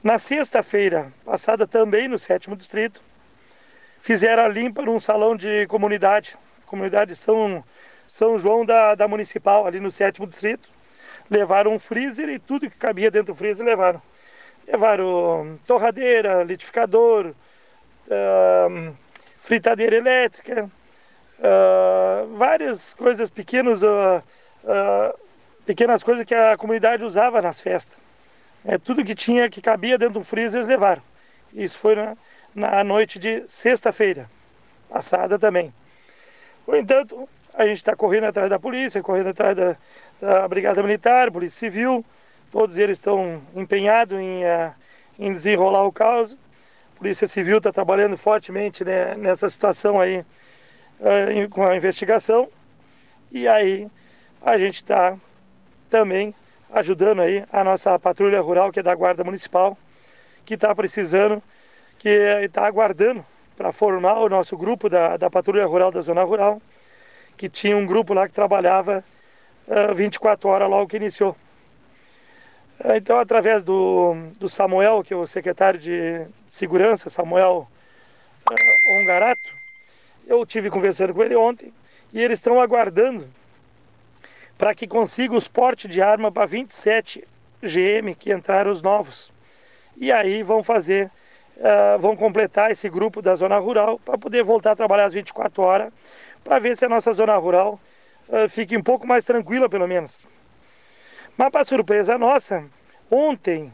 Na sexta-feira passada, também no sétimo distrito, fizeram a limpa num salão de comunidade, comunidade São, São João da, da Municipal, ali no sétimo distrito. Levaram um freezer e tudo que cabia dentro do freezer levaram. Levaram torradeira, litificador, uh, fritadeira elétrica, uh, várias coisas pequenas, uh, pequenas coisas que a comunidade usava nas festas. É, tudo que tinha, que cabia dentro do freezer, eles levaram. Isso foi na, na noite de sexta-feira, passada também. No entanto, a gente está correndo atrás da polícia, correndo atrás da, da Brigada Militar, Polícia Civil, todos eles estão empenhados em, uh, em desenrolar o caso. Polícia Civil está trabalhando fortemente né, nessa situação aí uh, com a investigação. E aí a gente está também ajudando aí a nossa patrulha rural, que é da Guarda Municipal, que está precisando, que está aguardando para formar o nosso grupo da, da Patrulha Rural da Zona Rural, que tinha um grupo lá que trabalhava uh, 24 horas logo que iniciou. Uh, então, através do, do Samuel, que é o secretário de Segurança, Samuel uh, Ongarato, eu tive conversando com ele ontem e eles estão aguardando para que consiga os portes de arma para 27 GM que entraram os novos. E aí vão fazer, uh, vão completar esse grupo da zona rural para poder voltar a trabalhar às 24 horas, para ver se a nossa zona rural uh, fique um pouco mais tranquila pelo menos. Mas para surpresa nossa, ontem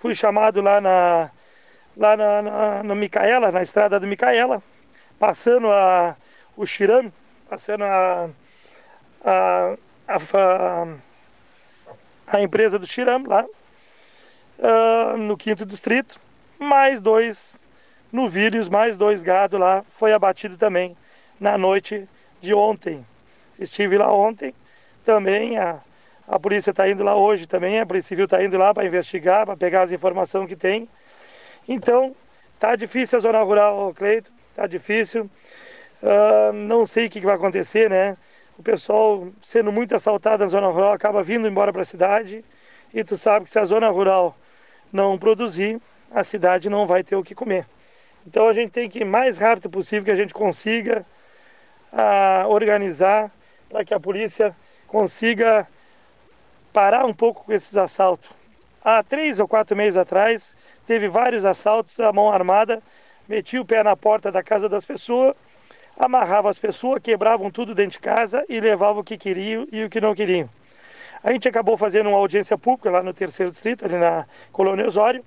fui chamado lá na lá na, na, na Micaela, na estrada do Micaela, passando a, o Xiram, passando a, a a, a empresa do Xiram lá, uh, no quinto distrito, mais dois novilhos, mais dois gado lá, foi abatido também na noite de ontem. Estive lá ontem, também a, a polícia está indo lá hoje também, a Polícia Civil está indo lá para investigar, para pegar as informações que tem. Então, tá difícil a zona rural, Cleito, tá difícil. Uh, não sei o que, que vai acontecer, né? O pessoal sendo muito assaltado na zona rural acaba vindo embora para a cidade e tu sabe que se a zona rural não produzir, a cidade não vai ter o que comer. Então a gente tem que mais rápido possível que a gente consiga a, ah, organizar para que a polícia consiga parar um pouco com esses assaltos. Há três ou quatro meses atrás teve vários assaltos à mão armada, metia o pé na porta da casa das pessoas amarrava as pessoas, quebravam tudo dentro de casa e levavam o que queriam e o que não queriam. A gente acabou fazendo uma audiência pública lá no terceiro distrito, ali na Colônia Osório.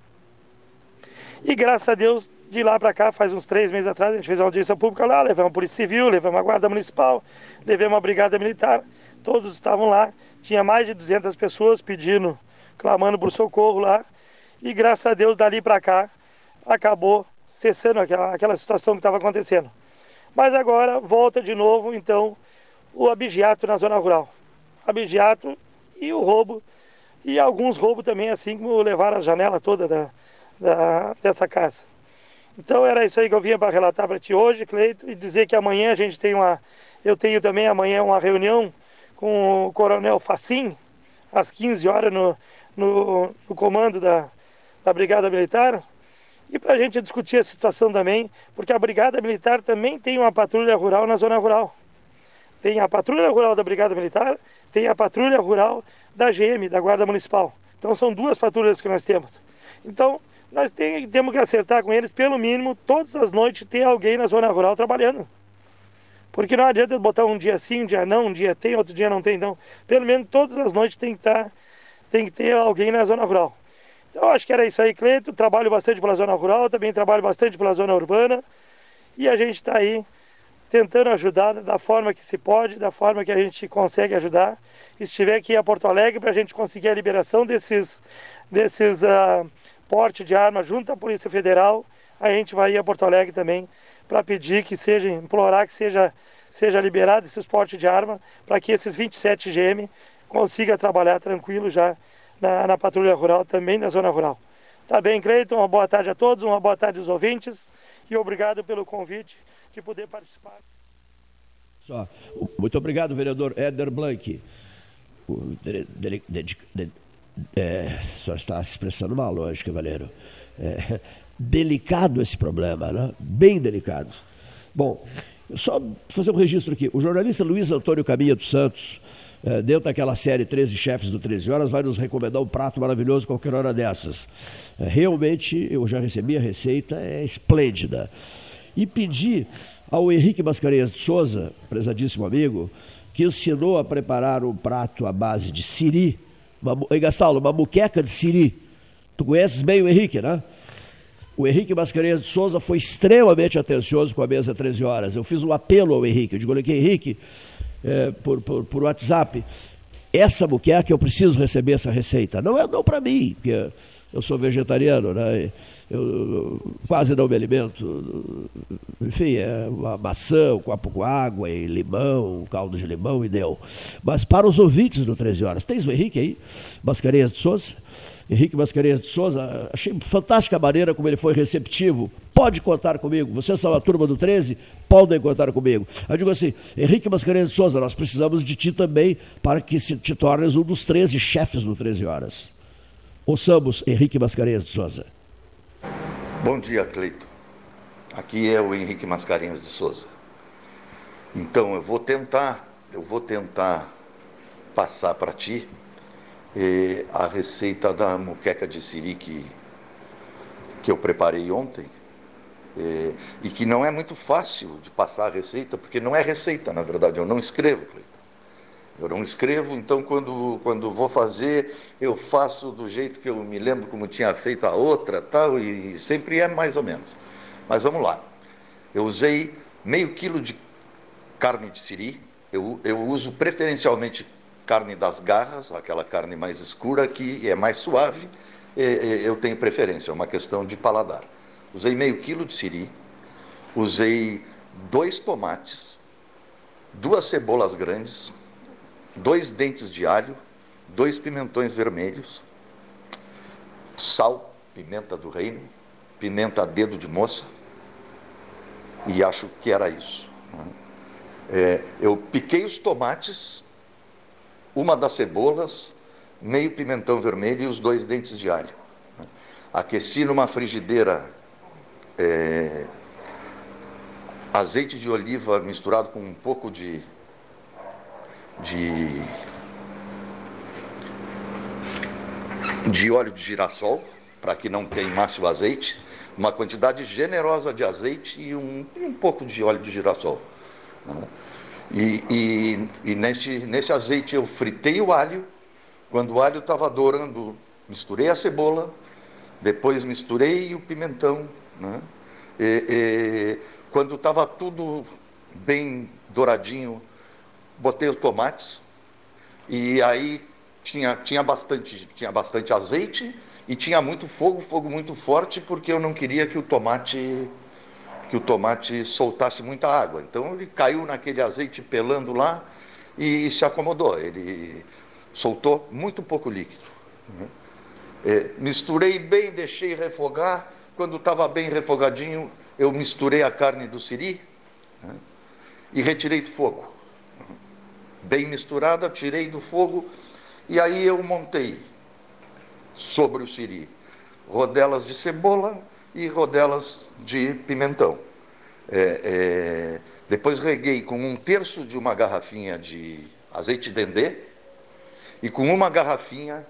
E graças a Deus, de lá para cá, faz uns três meses atrás, a gente fez uma audiência pública lá, levamos a Polícia Civil, levamos a Guarda Municipal, levamos a Brigada Militar, todos estavam lá. Tinha mais de 200 pessoas pedindo, clamando por socorro lá. E graças a Deus, dali para cá, acabou cessando aquela, aquela situação que estava acontecendo. Mas agora volta de novo, então, o abigeato na zona rural. Abigeato e o roubo, e alguns roubos também, assim como levar a janela toda da, da, dessa casa. Então era isso aí que eu vinha para relatar para ti hoje, Cleito, e dizer que amanhã a gente tem uma. Eu tenho também amanhã uma reunião com o Coronel Facim, às 15 horas, no, no, no comando da, da Brigada Militar, e para a gente discutir a situação também, porque a Brigada Militar também tem uma patrulha rural na zona rural. Tem a patrulha rural da Brigada Militar, tem a patrulha rural da GM, da Guarda Municipal. Então são duas patrulhas que nós temos. Então nós tem, temos que acertar com eles, pelo mínimo, todas as noites ter alguém na zona rural trabalhando. Porque não adianta botar um dia sim, um dia não, um dia tem, outro dia não tem. Então, pelo menos todas as noites tem que, tá, tem que ter alguém na zona rural. Então, acho que era isso aí, Cleito. Trabalho bastante pela zona rural, também trabalho bastante pela zona urbana. E a gente está aí tentando ajudar da forma que se pode, da forma que a gente consegue ajudar. E se tiver que ir a Porto Alegre para a gente conseguir a liberação desses, desses uh, porte de arma junto à Polícia Federal, a gente vai ir a Porto Alegre também para pedir que seja, implorar que seja, seja liberado esses portes de arma para que esses 27 GM consiga trabalhar tranquilo já na, na patrulha rural, também na zona rural. Tá bem, Cleiton? Uma boa tarde a todos, uma boa tarde aos ouvintes e obrigado pelo convite de poder participar. Só. Muito obrigado, vereador Éder Blank. O de, de, de, é, só está se expressando mal, lógico, Valério. É, delicado esse problema, né? bem delicado. Bom, só fazer um registro aqui. O jornalista Luiz Antônio Caminha dos Santos, dentro daquela série 13 Chefes do 13 Horas, vai nos recomendar um prato maravilhoso qualquer hora dessas. É, realmente, eu já recebi a receita, é esplêndida. E pedi ao Henrique Mascarenhas de Souza, prezadíssimo amigo, que ensinou a preparar um prato à base de siri. Uma, ei, Gastaldo, uma muqueca de siri. Tu conheces bem o Henrique, né? O Henrique Mascarenhas de Souza foi extremamente atencioso com a mesa 13 horas. Eu fiz um apelo ao Henrique. Eu digo, olha Henrique, é, por, por, por WhatsApp, essa muqueca eu preciso receber essa receita. Não é não para mim, porque eu sou vegetariano, né? eu quase não me alimento. Enfim, é uma maçã, um copo com água e limão, um caldo de limão e deu. Mas para os ouvintes do 13 Horas, tens o Henrique aí, Mascarenhas de Souza? Henrique Mascarenhas de Souza, achei fantástica a maneira como ele foi receptivo. Pode contar comigo. Vocês são a turma do 13, podem contar comigo. Eu digo assim, Henrique Mascarenhas de Souza, nós precisamos de ti também para que se te tornes um dos 13 chefes do 13 Horas. Ouçamos Henrique Mascarenhas de Souza. Bom dia, Cleito. Aqui é o Henrique Mascarenhas de Souza. Então, eu vou tentar, eu vou tentar passar para ti eh, a receita da muqueca de siri que, que eu preparei ontem. Eh, e que não é muito fácil de passar a receita, porque não é receita, na verdade, eu não escrevo, Cleito. Eu não escrevo, então quando, quando vou fazer, eu faço do jeito que eu me lembro como tinha feito a outra, tal, e sempre é mais ou menos. Mas vamos lá. Eu usei meio quilo de carne de siri, eu, eu uso preferencialmente carne das garras, aquela carne mais escura que é mais suave, eu tenho preferência, é uma questão de paladar. Usei meio quilo de siri, usei dois tomates, duas cebolas grandes, dois dentes de alho, dois pimentões vermelhos, sal, pimenta do reino, pimenta a dedo de moça, e acho que era isso. Né? É, eu piquei os tomates, uma das cebolas, meio pimentão vermelho e os dois dentes de alho. Né? Aqueci numa frigideira é, azeite de oliva misturado com um pouco de de, de óleo de girassol, para que não queimasse o azeite, uma quantidade generosa de azeite e um, um pouco de óleo de girassol. Né? E, e, e, nesse, nesse azeite eu fritei o alho, quando o alho estava dourando, misturei a cebola, depois misturei o pimentão. Né? E, e, quando estava tudo bem douradinho, botei os tomates e aí tinha, tinha, bastante, tinha bastante azeite e tinha muito fogo, fogo muito forte, porque eu não queria que o tomate que o tomate soltasse muita água. Então ele caiu naquele azeite pelando lá e, e se acomodou. Ele soltou muito pouco líquido. É, misturei bem, deixei refogar. Quando estava bem refogadinho, eu misturei a carne do siri né? e retirei do fogo bem misturada, tirei do fogo e aí eu montei sobre o siri rodelas de cebola e rodelas de pimentão. É, é, depois reguei com um terço de uma garrafinha de azeite dendê e com uma garrafinha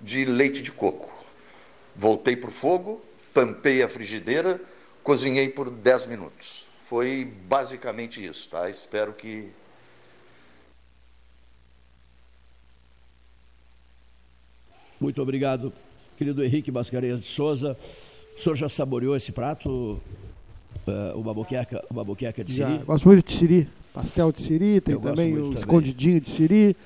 de leite de coco. Voltei para o fogo, tampei a frigideira, cozinhei por 10 minutos. foi basicamente isso, tá? Espero que Muito obrigado, querido Henrique Mascarenhas de Souza. O senhor já saboreou esse prato? Uh, uma boqueca, uma boqueca de siri? Já, gosto muito de siri. Pastel de siri, tem Eu também o também. escondidinho de siri.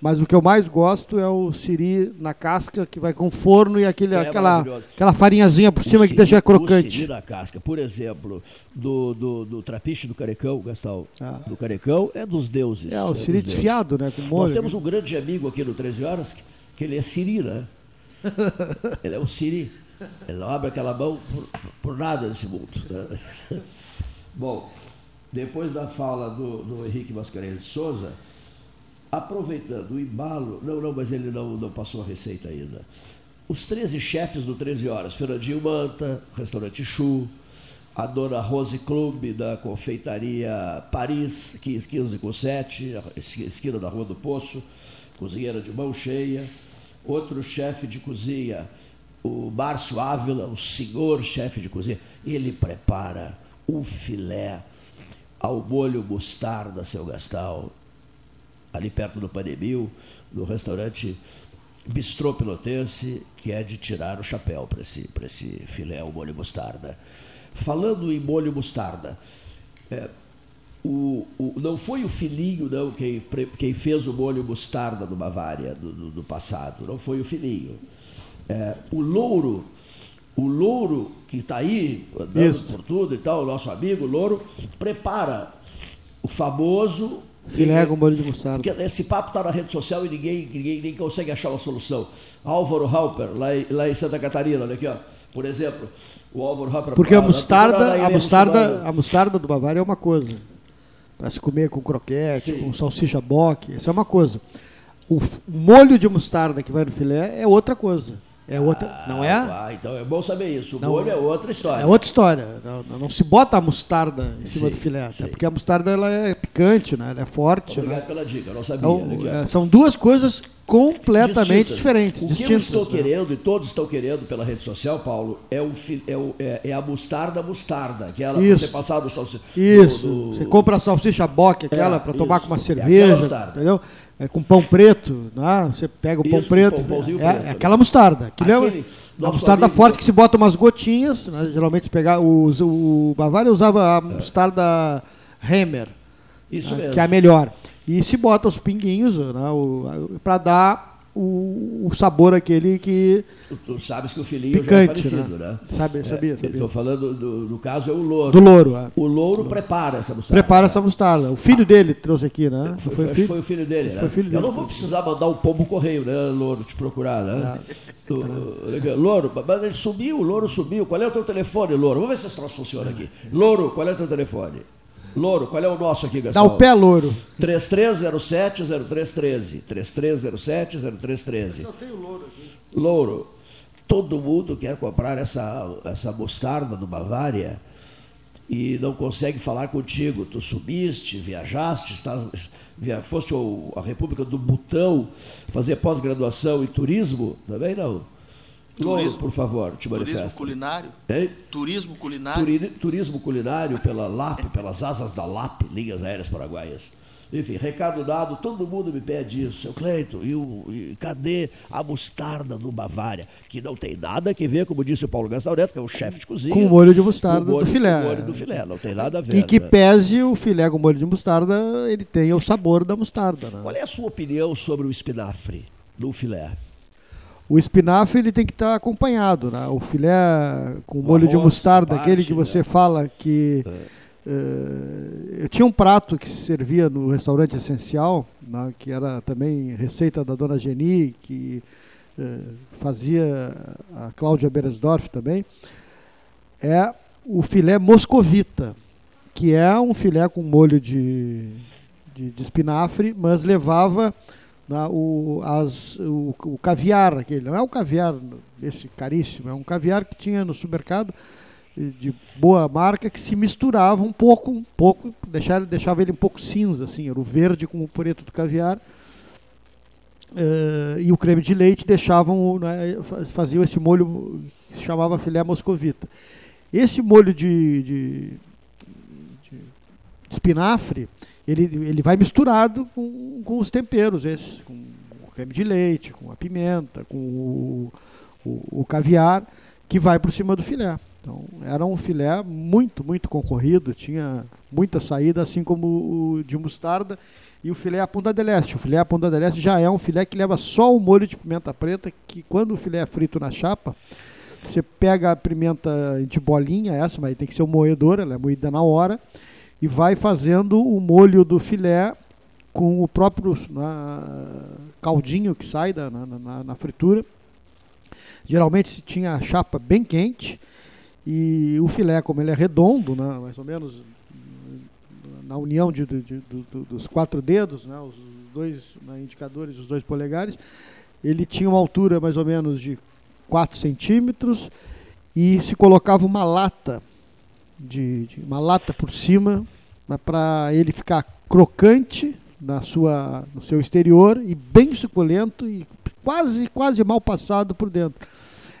Mas o que eu mais gosto é o siri na casca, que vai com forno e aquele, É aquela, aquela farinhazinha por cima O que deixa siri- O crocante. siri na casca, por exemplo, do, do, do trapiche do Carecão, Gastão, do Carecão, é dos deuses. É, o dos siri deuses. desfiado, né, com molho. Nós temos um grande amigo aqui no 13 Horas, que, ele é siri, né? ele é um siri. Ele não abre aquela mão por, por nada nesse mundo. né? Bom, depois da fala do, do Henrique Mascarenhas de Souza, aproveitando o embalo. Não, não, mas ele não, não passou a receita ainda. Os 13 chefes do 13 Horas: Fernandinho Manta, Restaurante Chu, a dona Rose Clube, da confeitaria Paris, 15 com 7, esquina da Rua do Poço, cozinheira de mão cheia. Outro chefe de cozinha, o Márcio Ávila, o senhor chefe de cozinha, ele prepara um filé ao molho mostarda, seu Gastal, ali perto do Panemil, no restaurante Bistrô Pelotense, que é de tirar o chapéu para esse, esse filé ao molho mostarda. Falando em molho mostarda, é, o, o- não foi o filhinho não quem, quem fez o molho mostarda do Bavária do, do- do passado, não foi o filhinho. É, o Louro, o Louro que está aí andando Isso. por tudo e tal, o nosso amigo Louro, prepara o famoso Filé com molho de mostarda. porque esse papo está na rede social e ninguém, ninguém nem consegue achar uma solução. Álvaro Halper, lá, em- lá em Santa Catarina, olha aqui, ó. Por exemplo, o Álvaro Halper. Porque a mostarda, a mostarda, a mostarda do Bavária é uma coisa. Para se comer com croquete, com salsicha boque, isso é uma coisa. O molho de mostarda que vai no filé é outra coisa. É outra, não é? Ah, então é bom saber isso. O Não. molho é outra história. É outra história. Não, não- se bota a mostarda em cima Sim, do filé, até porque a mostarda ela é picante, né? Ela é forte, Obrigado né? pela dica, eu não sabia. Então, Olha aqui, ó. é, são duas coisas completamente Distintas. diferentes, O que eu estou né? querendo, e todos estão querendo pela rede social, Paulo, é, o, é, o- é- é a mostarda mostarda, que ela Isso. você passar do salsicha. Isso. do- do- Você compra a salsicha boque, aquela, É, para tomar com uma É cerveja, entendeu? É, com pão preto, né? você pega o pão Isso, preto, pão- é, preto, é aquela mostarda. É Aquele nosso mostarda amigo- forte que se bota umas gotinhas, né? geralmente pegar os, o Bavária usava a mostarda Hammer, Isso né? mesmo. que é a melhor. E se bota os pinguinhos né? para dar o, o sabor aquele que Tu, tu sabes que o filhinho Picante, já é parecido, né? né? Sabe- sabia, É, sabia. Estou falando do, do caso é o louro. Do louro, é. O louro prepara essa mostarda. prepara essa mostarda. O filho dele trouxe aqui, né? Foi, Foi o acho que filho- foi o filho dele, né? Foi o filho Eu dele. não vou precisar mandar um pombo correio, né, Louro, te procurar, né? Tu- Louro, mas ele sumiu, o Louro sumiu. Qual é o teu telefone, Louro? Vamos ver se esse troço funciona aqui. Louro, qual é o teu telefone? Louro, qual é o nosso aqui, Dá Gastão? o pé, louro. 3307-0313. 3307-0313. Eu tenho louro aqui. Louro, todo mundo quer comprar essa, essa mostarda do Bavária e não consegue falar contigo. Tu subiste, viajaste, estás, via, foste ao, à República do Butão fazer pós-graduação em turismo? Também não? Louro, Turismo. por favor, te Turismo manifesta. culinário? Hein? Turismo culinário? Turi- turismo culinário pela LAP, pelas asas da LAP, Linhas Aéreas Paraguaias. Enfim, recado dado, todo mundo me pede isso. Seu Cleito, e, o- e cadê a mostarda do Bavária? Que não tem nada a ver, como disse o Paulo Gastão Neto, que é o chefe de cozinha. Com o molho de mostarda molho- do filé. com o molho do filé, não tem nada a ver. E que né? pese o filé com molho de mostarda, ele tenha o sabor da mostarda. Né? Qual é a sua opinião sobre o espinafre do filé? O espinafre ele tem que estar acompanhado, né? O filé com O molho de mostarda, a aquele parte, que você né? fala que eh, eu tinha um prato que se servia no restaurante essencial, né? que era também receita da dona Geni, que eh, fazia a Cláudia Beresdorf também, é o filé moscovita, que é um filé com molho de, de, de espinafre, mas levava né, o, as, o, o caviar, aquele, não é o caviar esse caríssimo, é um caviar que tinha no supermercado de boa marca que se misturava um pouco, um pouco, deixava, deixava ele um pouco cinza, assim, era o verde com o preto do caviar. eh, e o creme de leite deixavam, né, faz- faziam esse molho que se chamava filé moscovita. Esse molho de, de, espinafre, ele, ele vai misturado com, com os temperos, esses, com o creme de leite, com a pimenta, com o, o, o caviar, que vai por cima do filé. Então, era um filé muito, muito concorrido, tinha muita saída, assim como o de mostarda e o filé à Punta del Este. O filé à Punta del Este já é um filé que leva só o molho de pimenta preta, que quando o filé é frito na chapa, você pega a pimenta de bolinha, essa, mas tem que ser o moedor, ela é moída na hora, e vai fazendo o molho do filé com o próprio na, caldinho que sai da, na, na, na fritura. Geralmente se tinha a chapa bem quente e o filé, como ele é redondo, né, mais ou menos na união de, de, de, dos quatro dedos, né, os dois né, indicadores, os dois polegares, ele tinha uma altura mais ou menos de 4 centímetros e se colocava uma lata de, de uma lata por cima né, para ele ficar crocante na sua, no seu exterior e bem suculento e quase quase mal passado por dentro.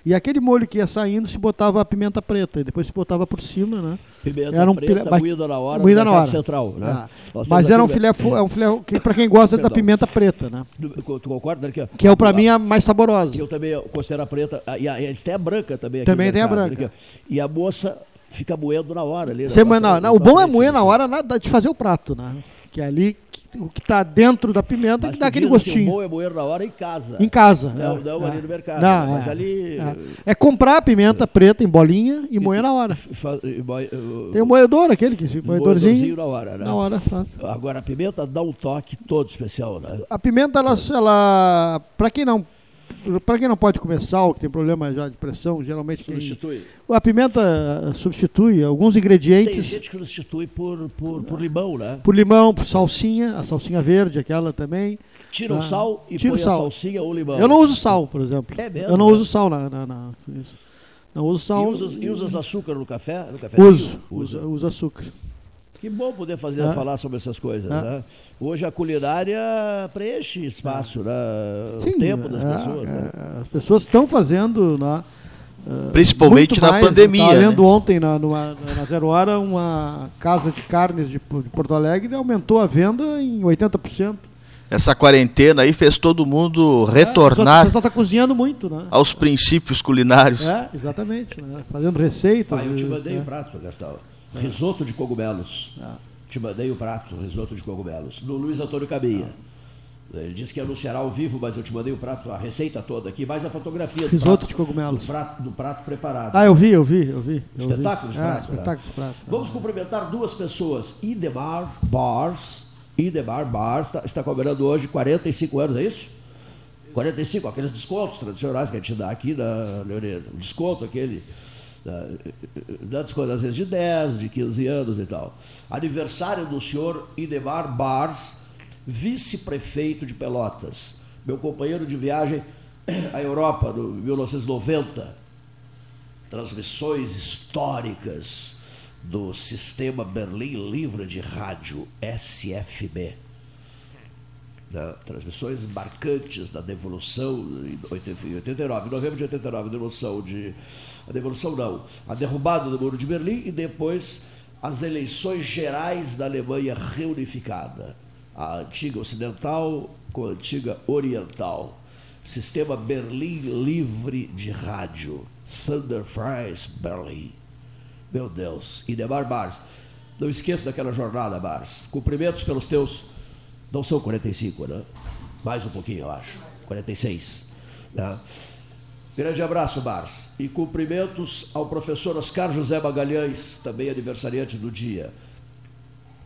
E aquele molho que ia saindo se botava a pimenta preta e depois se botava por cima, né? Pimenta era um preta, moída na hora, moída na hora. central, né? Ah. Mas era um filé, é um filé que para quem gosta da pimenta preta, né? Tu concorda? Que, que é para mim a mais saborosa. Eu também considero a preta, e a, eles têm a branca também. também tem a branca. E a moça fica moendo na hora ali. Você né? não, o bom é moer na hora de fazer o prato, né? Que é ali o que está dentro da pimenta que dá aquele gostinho. Assim, o bom é moer na hora em casa. Em casa. Não, é, não é, ali no mercado. Não, mas é, ali. É. é comprar a pimenta preta em bolinha e, e moer na hora. Tem o moedor, aquele que. Moedorzinho. na hora, né? Na hora, faz. Agora a pimenta dá um toque todo especial, né? A pimenta, ela, ela para quem não para quem não pode comer sal, que tem problema já de pressão, geralmente substitui. Quem, a pimenta eh, substitui alguns ingredientes. Tem gente que substitui por, por, por limão, né? Por limão, por salsinha, a salsinha verde, aquela também. Tira o ah, sal e põe sal. a salsinha ou limão. Eu não uso sal, por exemplo. É mesmo? Eu não uso sal na, na, na não uso sal. E usas, e usas açúcar no café? No café uso, uso, uso açúcar. Que bom poder fazer, é. falar sobre essas coisas. É. Né? Hoje a culinária preenche espaço, né? Sim, o tempo das é, pessoas. Né? É, as pessoas estão fazendo. Né? Principalmente na mais. pandemia. Eu lendo né? ontem na, numa, na Zero Hora uma casa de carnes de, de Porto Alegre aumentou a venda em 80%. Essa quarentena aí fez todo mundo retornar. É, o pessoal está cozinhando muito, né? Aos princípios culinários. É, exatamente. Né? Fazendo receitas. Pai, eu te mandei o um prato, Gastão. É. Risoto de cogumelos. É. Te mandei o prato, risoto de cogumelos. Do Luiz Antônio Cabinha. Ele disse que anunciará ao vivo, mas eu te mandei o prato, a receita toda aqui, mais a fotografia Risoto do prato, de cogumelos. Do prato, do prato preparado. Ah, eu vi, eu vi, eu vi. Eu espetáculo de é, pratos. Espetáculo de pratos. Vamos cumprimentar duas pessoas. Idemar Bars. Idemar Bars está, está comemorando hoje 45 anos, é isso? 45, aqueles descontos tradicionais que a gente dá aqui, da Leonino. Desconto aquele das vezes de 10, de 15 anos e tal. Aniversário do senhor Idemar Bars, vice-prefeito de Pelotas, meu companheiro de viagem à Europa, no 1990. Transmissões históricas do Sistema Berlim Livre de Rádio, SFB. Né? Transmissões marcantes da devolução, em 89, em novembro de 89, devolução de a devolução não, a derrubada do Muro de Berlim e depois as eleições gerais da Alemanha reunificada. A antiga ocidental com a antiga oriental. Sistema Berlim Livre de Rádio. Fries Berlim. Meu Deus. Idemar Bars. Não esqueça daquela jornada, Bars. Cumprimentos pelos teus. Não são 45, né? Mais um pouquinho, eu acho. 46. Né? Grande abraço, Bars. E cumprimentos ao professor Oscar José Magalhães, também aniversariante do dia.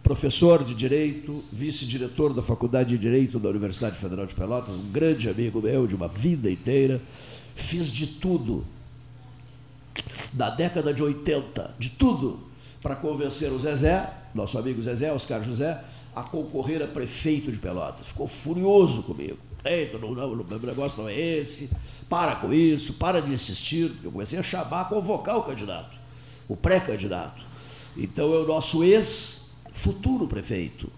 Professor de Direito, vice-diretor da Faculdade de Direito da Universidade Federal de Pelotas, um grande amigo meu de uma vida inteira. Fiz de tudo, da década de 80, de tudo, para convencer o Zezé, nosso amigo Zezé, Oscar José, a concorrer a prefeito de Pelotas. Ficou furioso comigo. Eita, não, não, o negócio não é esse, para com isso, para de insistir. Eu comecei a chamar, a convocar o candidato, o pré-candidato. Então é o nosso ex-futuro prefeito,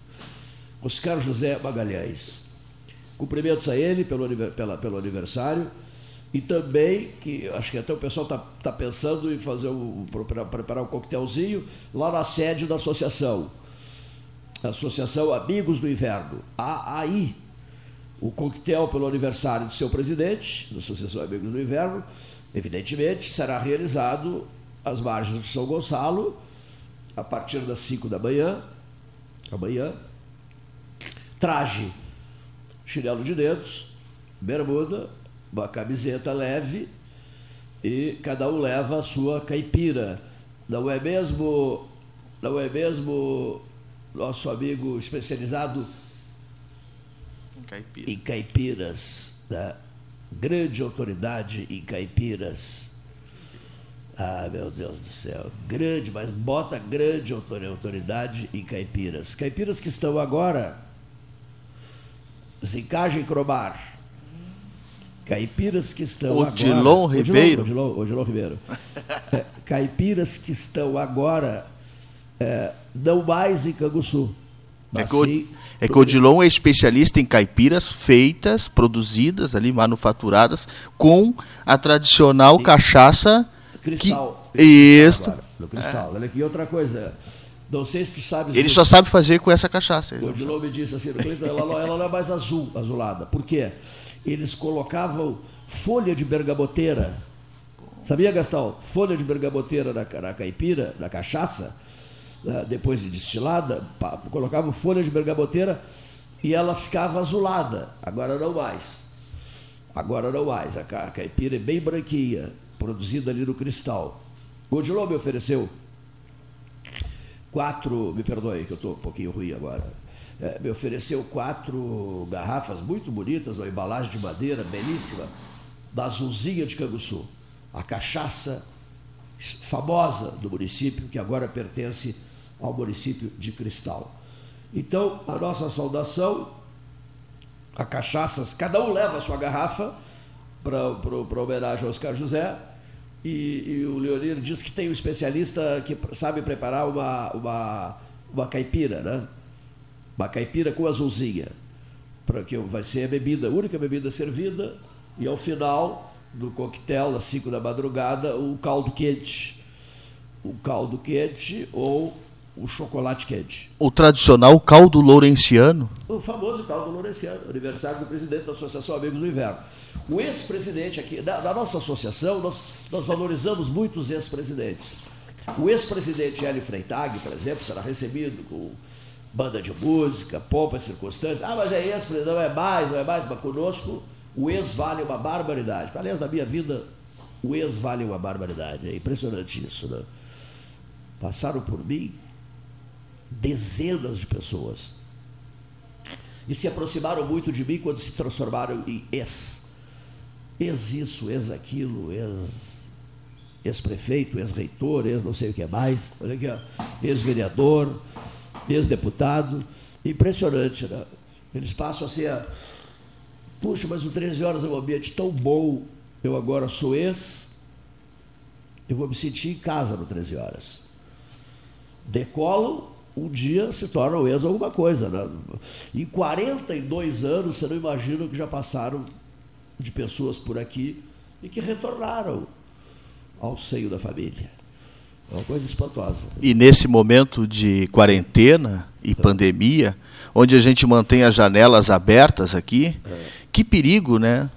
Oscar José Magalhães. Cumprimentos a ele pelo, pela, pelo aniversário e também, que acho que até o pessoal está tá pensando em fazer um, preparar um coquetelzinho lá na sede da associação. Associação Amigos do Inverno, AAI. O coquetel pelo aniversário do seu presidente, da Associação Amigos do Inverno, evidentemente, será realizado às margens do São Gonçalo, a partir das 5 da manhã, amanhã. Traje, chinelo de dedos, bermuda, uma camiseta leve e cada um leva a sua caipira. Não é mesmo, não é mesmo nosso amigo especializado em, caipira. em caipiras, da grande autoridade em caipiras. Ah, meu Deus do céu, grande, mas bota grande autoridade em caipiras. Caipiras que estão agora, Zicagem Cromar, Caipiras que estão Odilon agora. Ribeiro. Odilon, Odilon, Odilon Ribeiro. É, caipiras que estão agora é, não mais em Canguçu. É que, o, é que o Odilon é especialista em caipiras feitas, produzidas ali, manufaturadas, com a tradicional e, cachaça. Cristal. Que, isso. Agora, do cristal. É. Olha aqui, outra coisa. Não sei se tu sabes. Ele só sabe fazer com essa cachaça. O Odilon me disse assim: ela, ela não é mais azul, azulada. Por quê? eles colocavam folha de bergamoteira. Sabia, Gastão? Folha de bergamoteira na, na caipira, na cachaça, depois de destilada, colocavam folha de bergamoteira e ela ficava azulada. Agora não mais. Agora não mais. A caipira é bem branquinha, produzida ali no cristal. O Odilon me ofereceu quatro, me perdoe que eu estou um pouquinho ruim agora, é, me ofereceu quatro garrafas muito bonitas, uma embalagem de madeira belíssima, da Azulzinha de Canguçu, a cachaça famosa do município, que agora pertence ao município de Cristal. Então, a nossa saudação, a cachaças, cada um leva a sua garrafa para homenagem ao Oscar José, e, e, o Leonir diz que tem um especialista que sabe preparar uma, uma, uma caipira, né? uma caipira com azulzinha, para que vai ser a bebida, a única bebida servida, e ao final do coquetel, às 5 da madrugada, o caldo quente. O caldo quente ou o chocolate quente. O tradicional caldo lourenciano? O famoso caldo lourenciano, aniversário do presidente da Associação Amigos do Inverno. O ex-presidente aqui, da, da, nossa associação, nós, nós valorizamos muito os ex-presidentes. O ex-presidente Hélio Freitag, por exemplo, será recebido com banda de música, pompa, circunstâncias. Ah, mas é ex, não é mais, não é mais, mas conosco o ex vale uma barbaridade. Aliás, na minha vida, o ex vale uma barbaridade. É impressionante isso, né? Passaram por mim dezenas de pessoas. E se aproximaram muito de mim quando se transformaram em ex. Ex isso, ex aquilo, ex ex-prefeito, ex-reitor, ex não sei o que mais, olha aqui, ex-vereador, ex-deputado. Impressionante, né? Eles passam assim a. Puxa, mas o 13 horas é um ambiente tão bom. Eu agora sou ex. Eu vou me sentir em casa no 13 horas. Decolam, um dia se tornam ex alguma coisa. Né? Em 42 anos, você não imagina o que já passaram de pessoas por aqui e que retornaram ao seio da família. É uma coisa espantosa. E nesse momento de quarentena e pandemia, onde a gente mantém as janelas abertas aqui, é. que perigo, né?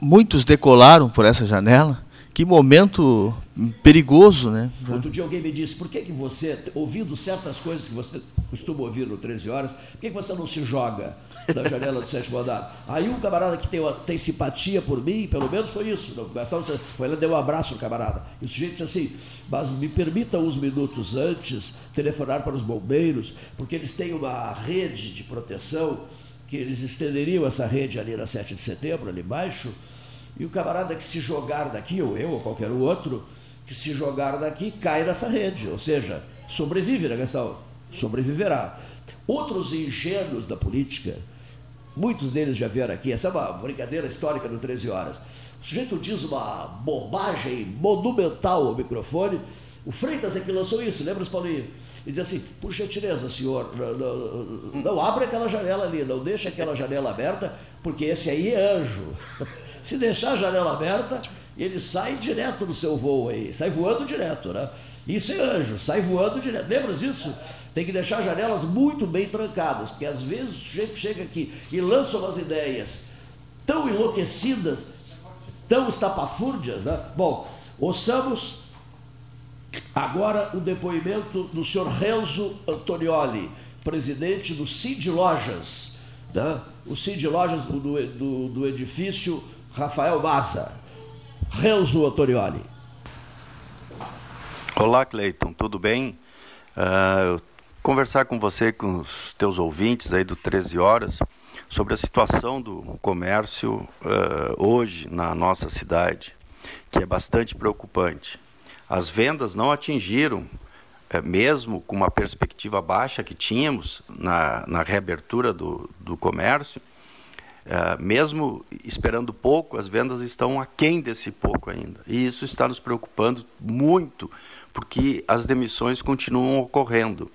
Muitos decolaram por essa janela. Que momento perigoso, né? Outro dia alguém me disse, por que, que você, ouvindo certas coisas que você costuma ouvir no 13 horas, por que, que você não se joga da janela do sétimo andar? Aí um camarada que tem, tem simpatia por mim, pelo menos foi isso, não, foi lá deu um abraço no camarada. E o sujeito disse assim, mas me permita uns minutos antes telefonar para os bombeiros, porque eles têm uma rede de proteção, que eles estenderiam essa rede ali na 7 de setembro, ali embaixo, e o camarada que se jogar daqui, ou eu, ou qualquer outro, que se jogar daqui, cai nessa rede. Ou seja, sobrevive, né, Gastão? Sobreviverá. Outros ingênuos da política, muitos deles já vieram aqui, essa é uma brincadeira histórica do 13 Horas. O sujeito diz uma bobagem monumental ao microfone. O Freitas é que lançou isso, lembra, Paulinho? E diz assim, por gentileza, senhor, não, não, não abre aquela janela ali, não deixa aquela janela aberta, porque esse aí é anjo. Se deixar a janela aberta, ele sai direto no seu voo aí, sai voando direto, né? Isso é anjo, sai voando direto. Lembra disso? Tem que deixar janelas muito bem trancadas, porque às vezes o sujeito chega aqui e lança umas ideias tão enlouquecidas, tão estapafúrdias, né? Bom, ouçamos agora o depoimento do senhor Renzo Antonioli, presidente do CID Lojas, né? o CID Lojas do, do, do edifício Rafael Massa. Renzo Antonioli. Olá, Cleiton, tudo bem? Uh, conversar com você, com os teus ouvintes aí do 13 Horas, sobre a situação do comércio uh, hoje na nossa cidade, que é bastante preocupante. As vendas não atingiram, uh, mesmo com uma perspectiva baixa que tínhamos na, na reabertura do, do comércio, uh, mesmo esperando pouco, as vendas estão aquém desse pouco ainda. E isso está nos preocupando muito, porque as demissões continuam ocorrendo.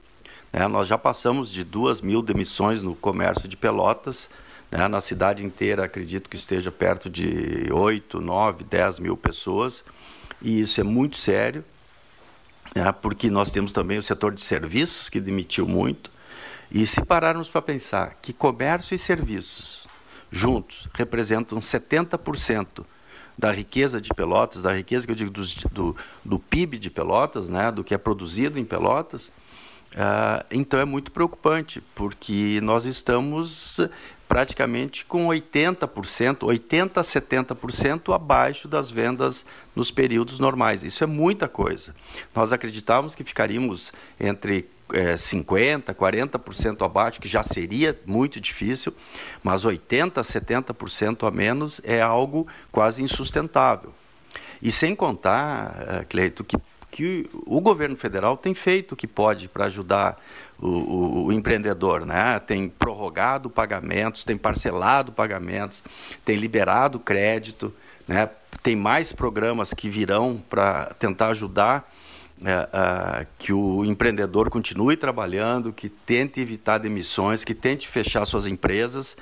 Né? Nós já passamos de duas mil demissões no comércio de Pelotas. Né? Na cidade inteira, acredito que esteja perto de 8, 9, 10 mil pessoas. E isso é muito sério, né? porque nós temos também o setor de serviços, que demitiu muito. E se pararmos para pensar que comércio e serviços juntos representam 70% da riqueza de Pelotas, da riqueza que eu digo do, do, PIB de Pelotas, né, do que é produzido em Pelotas, Uh, então é muito preocupante, porque nós estamos praticamente com 80%, 80% a 70% abaixo das vendas nos períodos normais. Isso é muita coisa. Nós acreditávamos que ficaríamos entre é, 50%, 40% abaixo, que já seria muito difícil, mas 80%, 70% a menos é algo quase insustentável. E sem contar, uh, Cleito, que que o governo federal tem feito o que pode para ajudar o, o, o, empreendedor, né? Tem prorrogado pagamentos, tem parcelado pagamentos, tem liberado crédito, né? Tem mais programas que virão para tentar ajudar é, que o empreendedor continue trabalhando, que tente evitar demissões, que tente fechar suas empresas,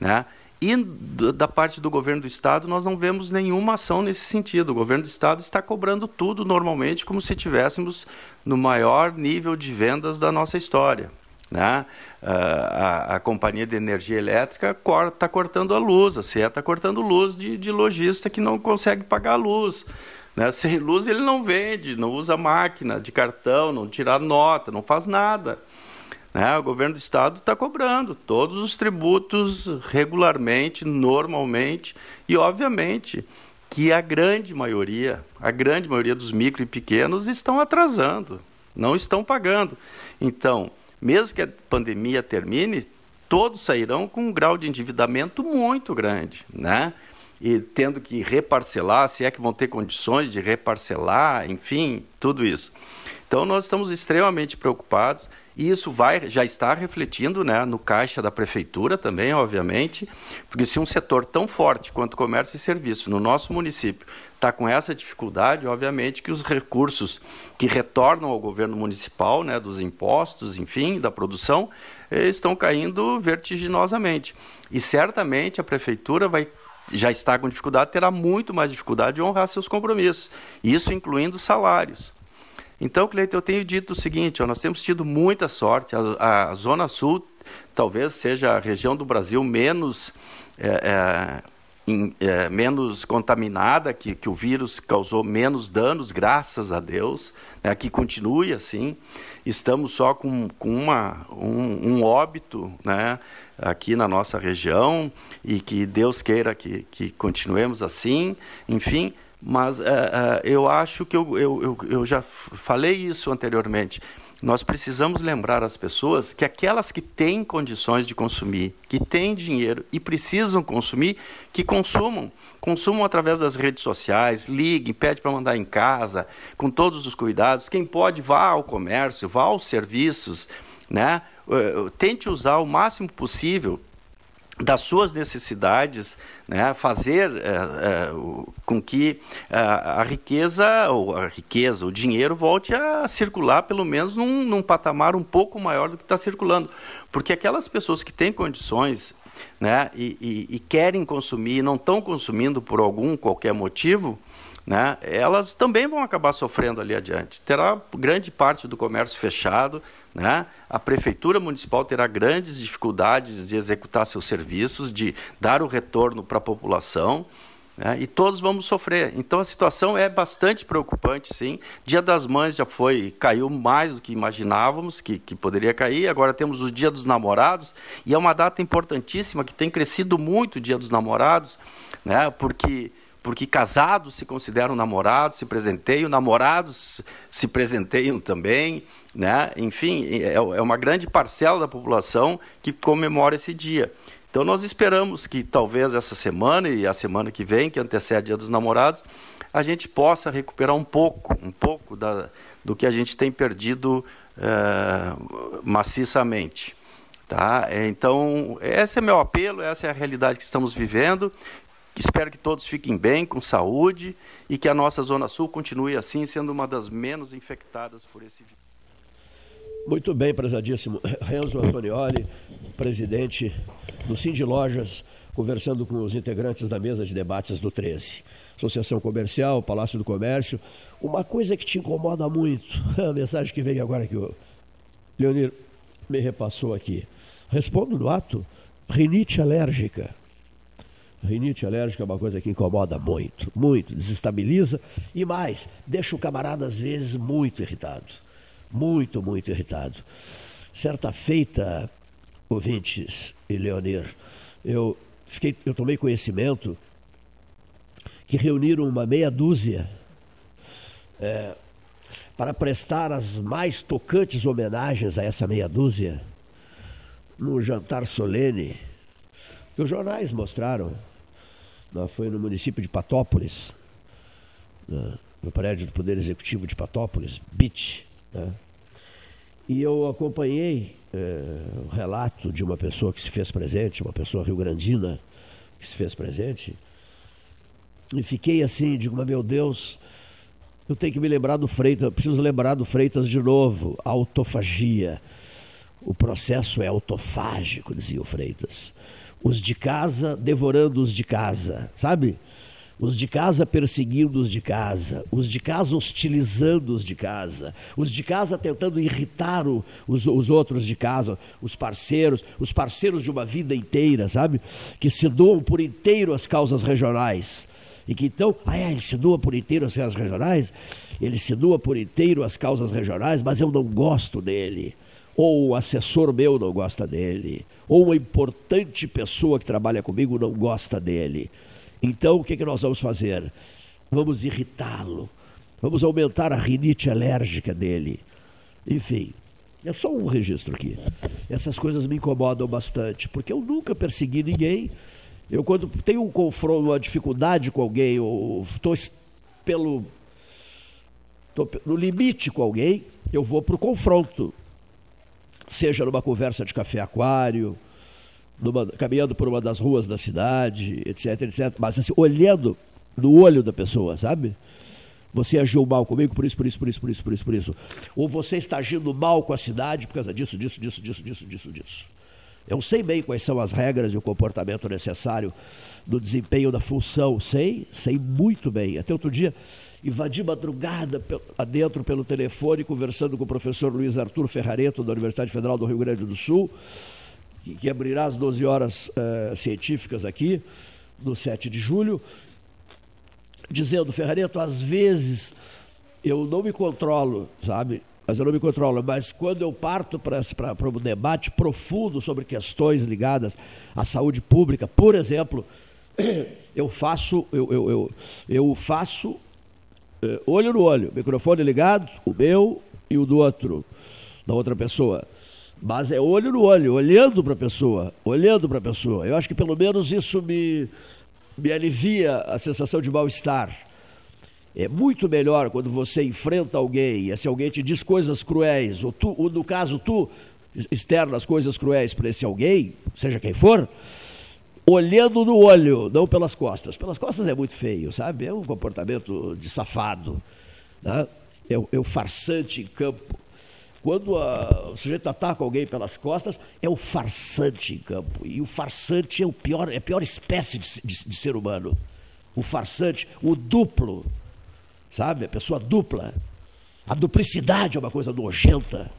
né? E da parte do governo do estado, nós não vemos nenhuma ação nesse sentido. O governo do estado está cobrando tudo normalmente, como se tivéssemos no maior nível de vendas da nossa história. Né? Ah, a, a, companhia de energia elétrica está cortando a luz, a CE está cortando luz de, de lojista que não consegue pagar a luz. Né? Sem luz ele não vende, não usa máquina de cartão, não tira nota, não faz nada. Né? O governo do estado está cobrando todos os tributos regularmente, normalmente, e obviamente que a grande maioria, a grande maioria dos micro e pequenos estão atrasando, não estão pagando. Então, mesmo que a pandemia termine, todos sairão com um grau de endividamento muito grande, né? E tendo que reparcelar, se é que vão ter condições de reparcelar, enfim, tudo isso. Então, nós estamos extremamente preocupados e isso vai, já está refletindo né, no caixa da prefeitura também, obviamente, porque se um setor tão forte quanto comércio e serviço no nosso município está com essa dificuldade, obviamente que os recursos que retornam ao governo municipal, né, dos impostos, enfim, da produção, eh, estão caindo vertiginosamente. E certamente a prefeitura vai já está com dificuldade, terá muito mais dificuldade de honrar seus compromissos, isso incluindo salários. Então, Cleiton, eu tenho dito o seguinte: ó, nós temos tido muita sorte. A, a, Zona Sul talvez seja a região do Brasil menos, é, é, é, menos contaminada, que, que o vírus causou menos danos, graças a Deus, né, que continue assim. Estamos só com, com uma, um, um óbito né, aqui na nossa região e que Deus queira que, que continuemos assim. Enfim, mas uh, uh, eu acho que eu, eu, eu, eu já falei isso anteriormente. Nós precisamos lembrar as pessoas que aquelas que têm condições de consumir, que têm dinheiro e precisam consumir, que consumam. Consumam através das redes sociais, liguem, pede para mandar em casa, com todos os cuidados. Quem pode, vá ao comércio, vá aos serviços. Né? Uh, tente usar o máximo possível das suas necessidades, né, fazer é, é, com que a, a, riqueza, ou a riqueza, o dinheiro volte a circular pelo menos num, num patamar um pouco maior do que está circulando, porque aquelas pessoas que têm condições né, e, e, e querem consumir, e não estão consumindo por algum qualquer motivo, né, elas também vão acabar sofrendo ali adiante. Terá grande parte do comércio fechado, né? a prefeitura municipal terá grandes dificuldades de executar seus serviços, de dar o retorno para a população. Né? E todos vamos sofrer. Então a situação é bastante preocupante, sim. Dia das Mães já foi, caiu mais do que imaginávamos que, que poderia cair. Agora temos o Dia dos Namorados e é uma data importantíssima que tem crescido muito o Dia dos Namorados, né? Porque porque casados se consideram namorados, se presenteiam, namorados se presenteiam também, né? Enfim, é, é uma grande parcela da população que comemora esse dia. Então nós esperamos que talvez essa semana e a semana que vem, que antecede a Dia dos Namorados, a gente possa recuperar um pouco, um pouco da, do que a gente tem perdido é, maciçamente. Tá? Então, esse é meu apelo, essa é a realidade que estamos vivendo. Espero que todos fiquem bem, com saúde e que a nossa Zona Sul continue assim, sendo uma das menos infectadas por esse vírus. Muito bem, prezadíssimo. Renzo Antonioli, presidente do Cindy Lojas, conversando com os integrantes da mesa de debates do 13. Associação Comercial, Palácio do Comércio. Uma coisa que te incomoda muito, a mensagem que veio agora que o Leonir me repassou aqui. Respondo no ato, rinite alérgica. Rinite alérgica é uma coisa que incomoda muito, muito, desestabiliza e mais, deixa o camarada às vezes muito irritado. Muito, muito irritado. Certa feita, ouvintes e Leonir, eu, fiquei, eu tomei conhecimento que reuniram uma meia dúzia é, para prestar as mais tocantes homenagens a essa meia dúzia no jantar solene que os jornais mostraram foi no município de Patópolis, no prédio do Poder Executivo de Patópolis, BIT. Né? E eu acompanhei é, o relato de uma pessoa que se fez presente, uma pessoa rio-grandina que se fez presente, e fiquei assim, digo, mas meu Deus, eu tenho que me lembrar do Freitas, preciso lembrar do Freitas de novo, autofagia. O processo é autofágico, dizia o Freitas os de casa devorando os de casa, sabe? Os de casa perseguindo os de casa, os de casa hostilizando os de casa, os de casa tentando irritar o, os, os outros de casa, os parceiros, os parceiros de uma vida inteira, sabe? Que se doam por inteiro às causas regionais. E que então, ah, é, ele se doa por inteiro às causas regionais, ele se doa por inteiro às causas regionais, mas eu não gosto dele ou o assessor meu não gosta dele, ou uma importante pessoa que trabalha comigo não gosta dele. Então, o que, que nós vamos fazer? Vamos irritá-lo, vamos aumentar a rinite alérgica dele. Enfim, é só um registro aqui. Essas coisas me incomodam bastante, porque eu nunca persegui ninguém. Eu, quando tenho um confronto, uma dificuldade com alguém, ou estou pelo. Tô no limite com alguém, eu vou para o confronto seja numa conversa de café aquário, numa, caminhando por uma das ruas da cidade, etc, etc. Mas assim, olhando no olho da pessoa, sabe? Você agiu mal comigo por isso, por isso, por isso, por isso, por isso, por isso. Ou você está agindo mal com a cidade por causa disso, disso, disso, disso, disso, disso, disso. Eu sei bem quais são as regras e o comportamento necessário do desempenho da função. Sei, sei muito bem. Até outro dia, invadi madrugada adentro pelo telefone, conversando com o professor Luiz Arthur Ferrareto, da Universidade Federal do Rio Grande do Sul, que, que abrirá as 12 horas uh, científicas aqui, no 7 de julho, dizendo, Ferrareto, às vezes eu não me controlo, sabe? Mas eu não me controlo. Mas quando eu parto para um debate profundo sobre questões ligadas à saúde pública, por exemplo, eu faço, eu, eu, eu, eu faço olho no olho, microfone ligado, o meu e o do outro, da outra pessoa. Mas é olho no olho, olhando para a pessoa, olhando para a pessoa. Eu acho que pelo menos isso me, me alivia a sensação de mal-estar. É muito melhor quando você enfrenta alguém e se alguém te diz coisas cruéis, ou, tu, ou no caso tu externas coisas cruéis para esse alguém, seja quem for, olhando no olho, não pelas costas. Pelas costas é muito feio, sabe? É um comportamento de safado. Né? É, o, é o farsante em campo. Quando a, o sujeito ataca alguém pelas costas, é o farsante em campo. E o farsante é, o pior, é a pior espécie de, de, de ser humano. O farsante, o duplo. sabe? A pessoa dupla. A duplicidade é uma coisa nojenta.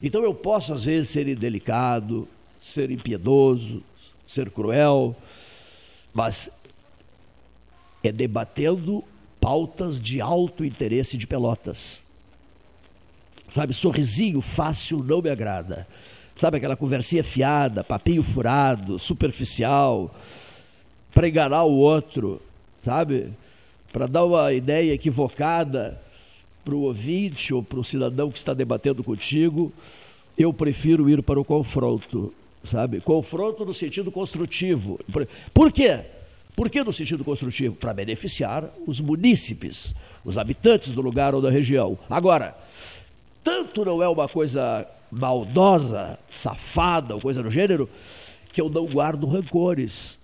Então eu posso, às vezes, ser indelicado, ser impiedoso, ser cruel, mas é debatendo pautas de alto interesse de Pelotas. Sabe, sorrisinho fácil não me agrada. Sabe aquela conversinha fiada, papinho furado, superficial, para enganar o outro, sabe? Para dar uma ideia equivocada para o ouvinte ou para o cidadão que está debatendo contigo, eu prefiro ir para o confronto, sabe? Confronto no sentido construtivo. Por quê? Por que no sentido construtivo? Para beneficiar os munícipes, os habitantes do lugar ou da região. Agora, tanto não é uma coisa maldosa, safada ou coisa do gênero, que eu não guardo rancores.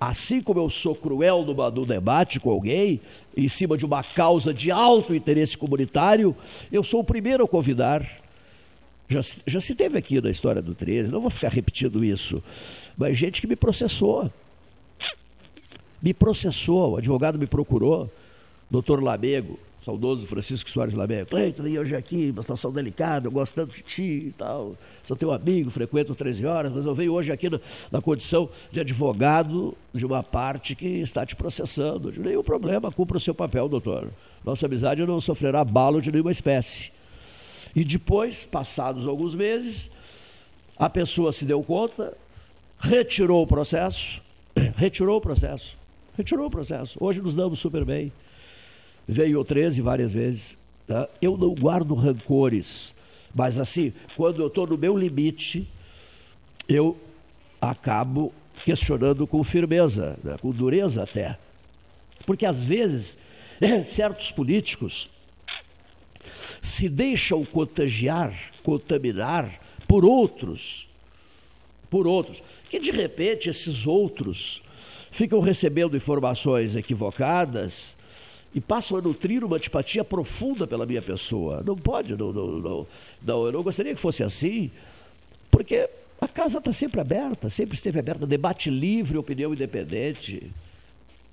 Assim como eu sou cruel no debate com alguém, em cima de uma causa de alto interesse comunitário, eu sou o primeiro a convidar. Já, já se teve aqui na história do 13, não vou ficar repetindo isso, mas gente que me processou me processou, o advogado me procurou, doutor Lamego, saudoso Francisco Soares Lamego. Cleiton, e hoje aqui, uma situação delicada, eu gosto tanto de ti e tal, sou teu amigo, frequento 13 horas, mas eu venho hoje aqui na, na condição de advogado de uma parte que está te processando. De nenhum problema, cumpra o seu papel, doutor. Nossa amizade não sofrerá balo de nenhuma espécie. E depois, passados alguns meses, a pessoa se deu conta, retirou o processo, retirou o processo Retirou o processo. Hoje nos damos super bem. Veio o 13 várias vezes. Tá? Eu não guardo rancores. Mas assim, quando eu estou no meu limite, eu acabo questionando com firmeza, né? com dureza até. Porque às vezes, certos políticos se deixam contagiar, contaminar por outros, por outros, que de repente esses outros ficam recebendo informações equivocadas e passam a nutrir uma antipatia profunda pela minha pessoa. Não pode, não, não, não, não eu não gostaria que fosse assim, porque a casa está sempre aberta, sempre esteve aberta, debate livre, opinião independente.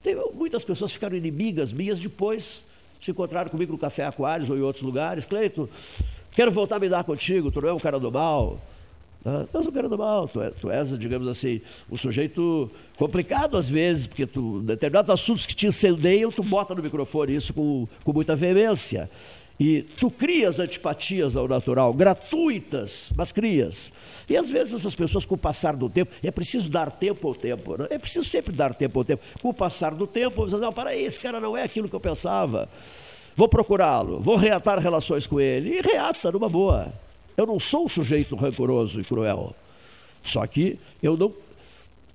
Tem, muitas pessoas ficaram inimigas minhas depois se encontraram comigo no Café Aquários ou em outros lugares. Cleito, quero voltar a me dar contigo, tu não é um cara do mal. Ah, mas o cara do mal, tu, é, tu és, digamos assim, um sujeito complicado às vezes, porque tu, determinados assuntos que te incendeiam, tu bota no microfone isso com, com muita veemência. E tu crias antipatias ao natural, gratuitas, mas crias. E às vezes essas pessoas, com o passar do tempo, é preciso dar tempo ao tempo, né? é preciso sempre dar tempo ao tempo. Com o passar do tempo, você diz, não, para aí, esse cara não é aquilo que eu pensava. Vou procurá-lo, vou reatar relações com ele. E reata numa boa. Eu não sou um sujeito rancoroso e cruel. Só que eu não.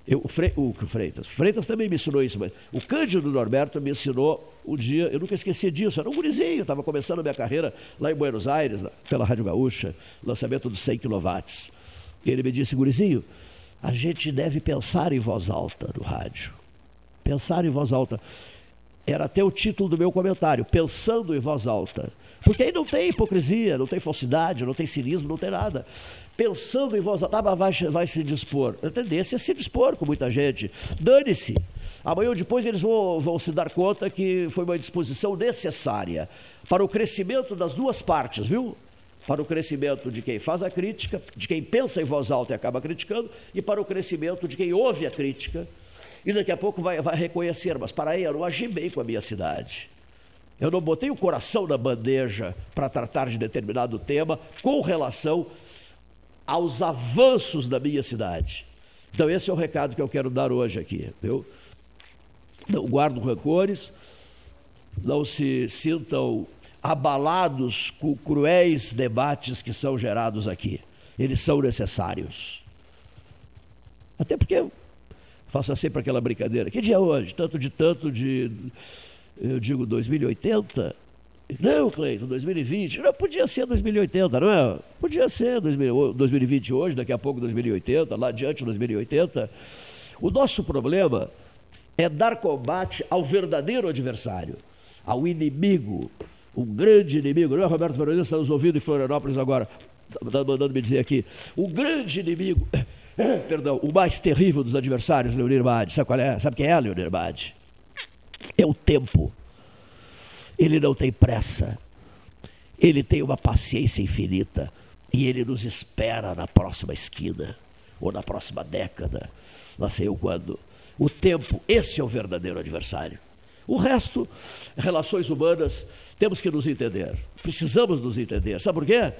Eu, o, Fre, o Freitas. Freitas também me ensinou isso, mas o Cândido Norberto me ensinou um dia, eu nunca esqueci disso, era um gurizinho, estava começando a minha carreira lá em Buenos Aires, pela Rádio Gaúcha, lançamento dos 100 kW. Ele me disse, gurizinho, a gente deve pensar em voz alta no rádio. Pensar em voz alta. Era até o título do meu comentário, pensando em voz alta. Porque aí não tem hipocrisia, não tem falsidade, não tem cinismo, não tem nada. Pensando em voz alta, ah, vai, vai se dispor. A tendência é se dispor com muita gente. Dane-se. Amanhã ou depois eles vão, vão se dar conta que foi uma disposição necessária para o crescimento das duas partes, viu? Para o crescimento de quem faz a crítica, de quem pensa em voz alta e acaba criticando, e para o crescimento de quem ouve a crítica e daqui a pouco vai, vai reconhecer, mas para aí eu não agi bem com a minha cidade. Eu não botei o coração na bandeja para tratar de determinado tema com relação aos avanços da minha cidade. Então, esse é o recado que eu quero dar hoje aqui. Eu não guardo rancores, não se sintam abalados com cruéis debates que são gerados aqui. Eles são necessários. Até porque faça sempre aquela brincadeira. Que dia é hoje? Tanto de tanto de, eu digo 2080? Não, Cleiton, 2020. Não, podia ser 2080, não é? Podia ser 2020 hoje, daqui a pouco 2080, lá adiante 2080. O nosso problema é dar combate ao verdadeiro adversário, ao inimigo, um grande inimigo. Não é, Roberto Fernandes está nos ouvindo em Florianópolis agora, está mandando me dizer aqui. O grande inimigo perdão, o mais terrível dos adversários, Leonir Bade. Sabe qual é? Sabe quem é Leonir Bade? É o tempo. Ele não tem pressa. Ele tem uma paciência infinita e ele nos espera na próxima esquina ou na próxima década, não sei eu quando. O tempo, esse é o verdadeiro adversário. O resto, relações humanas, temos que nos entender. Precisamos nos entender. Sabe por quê?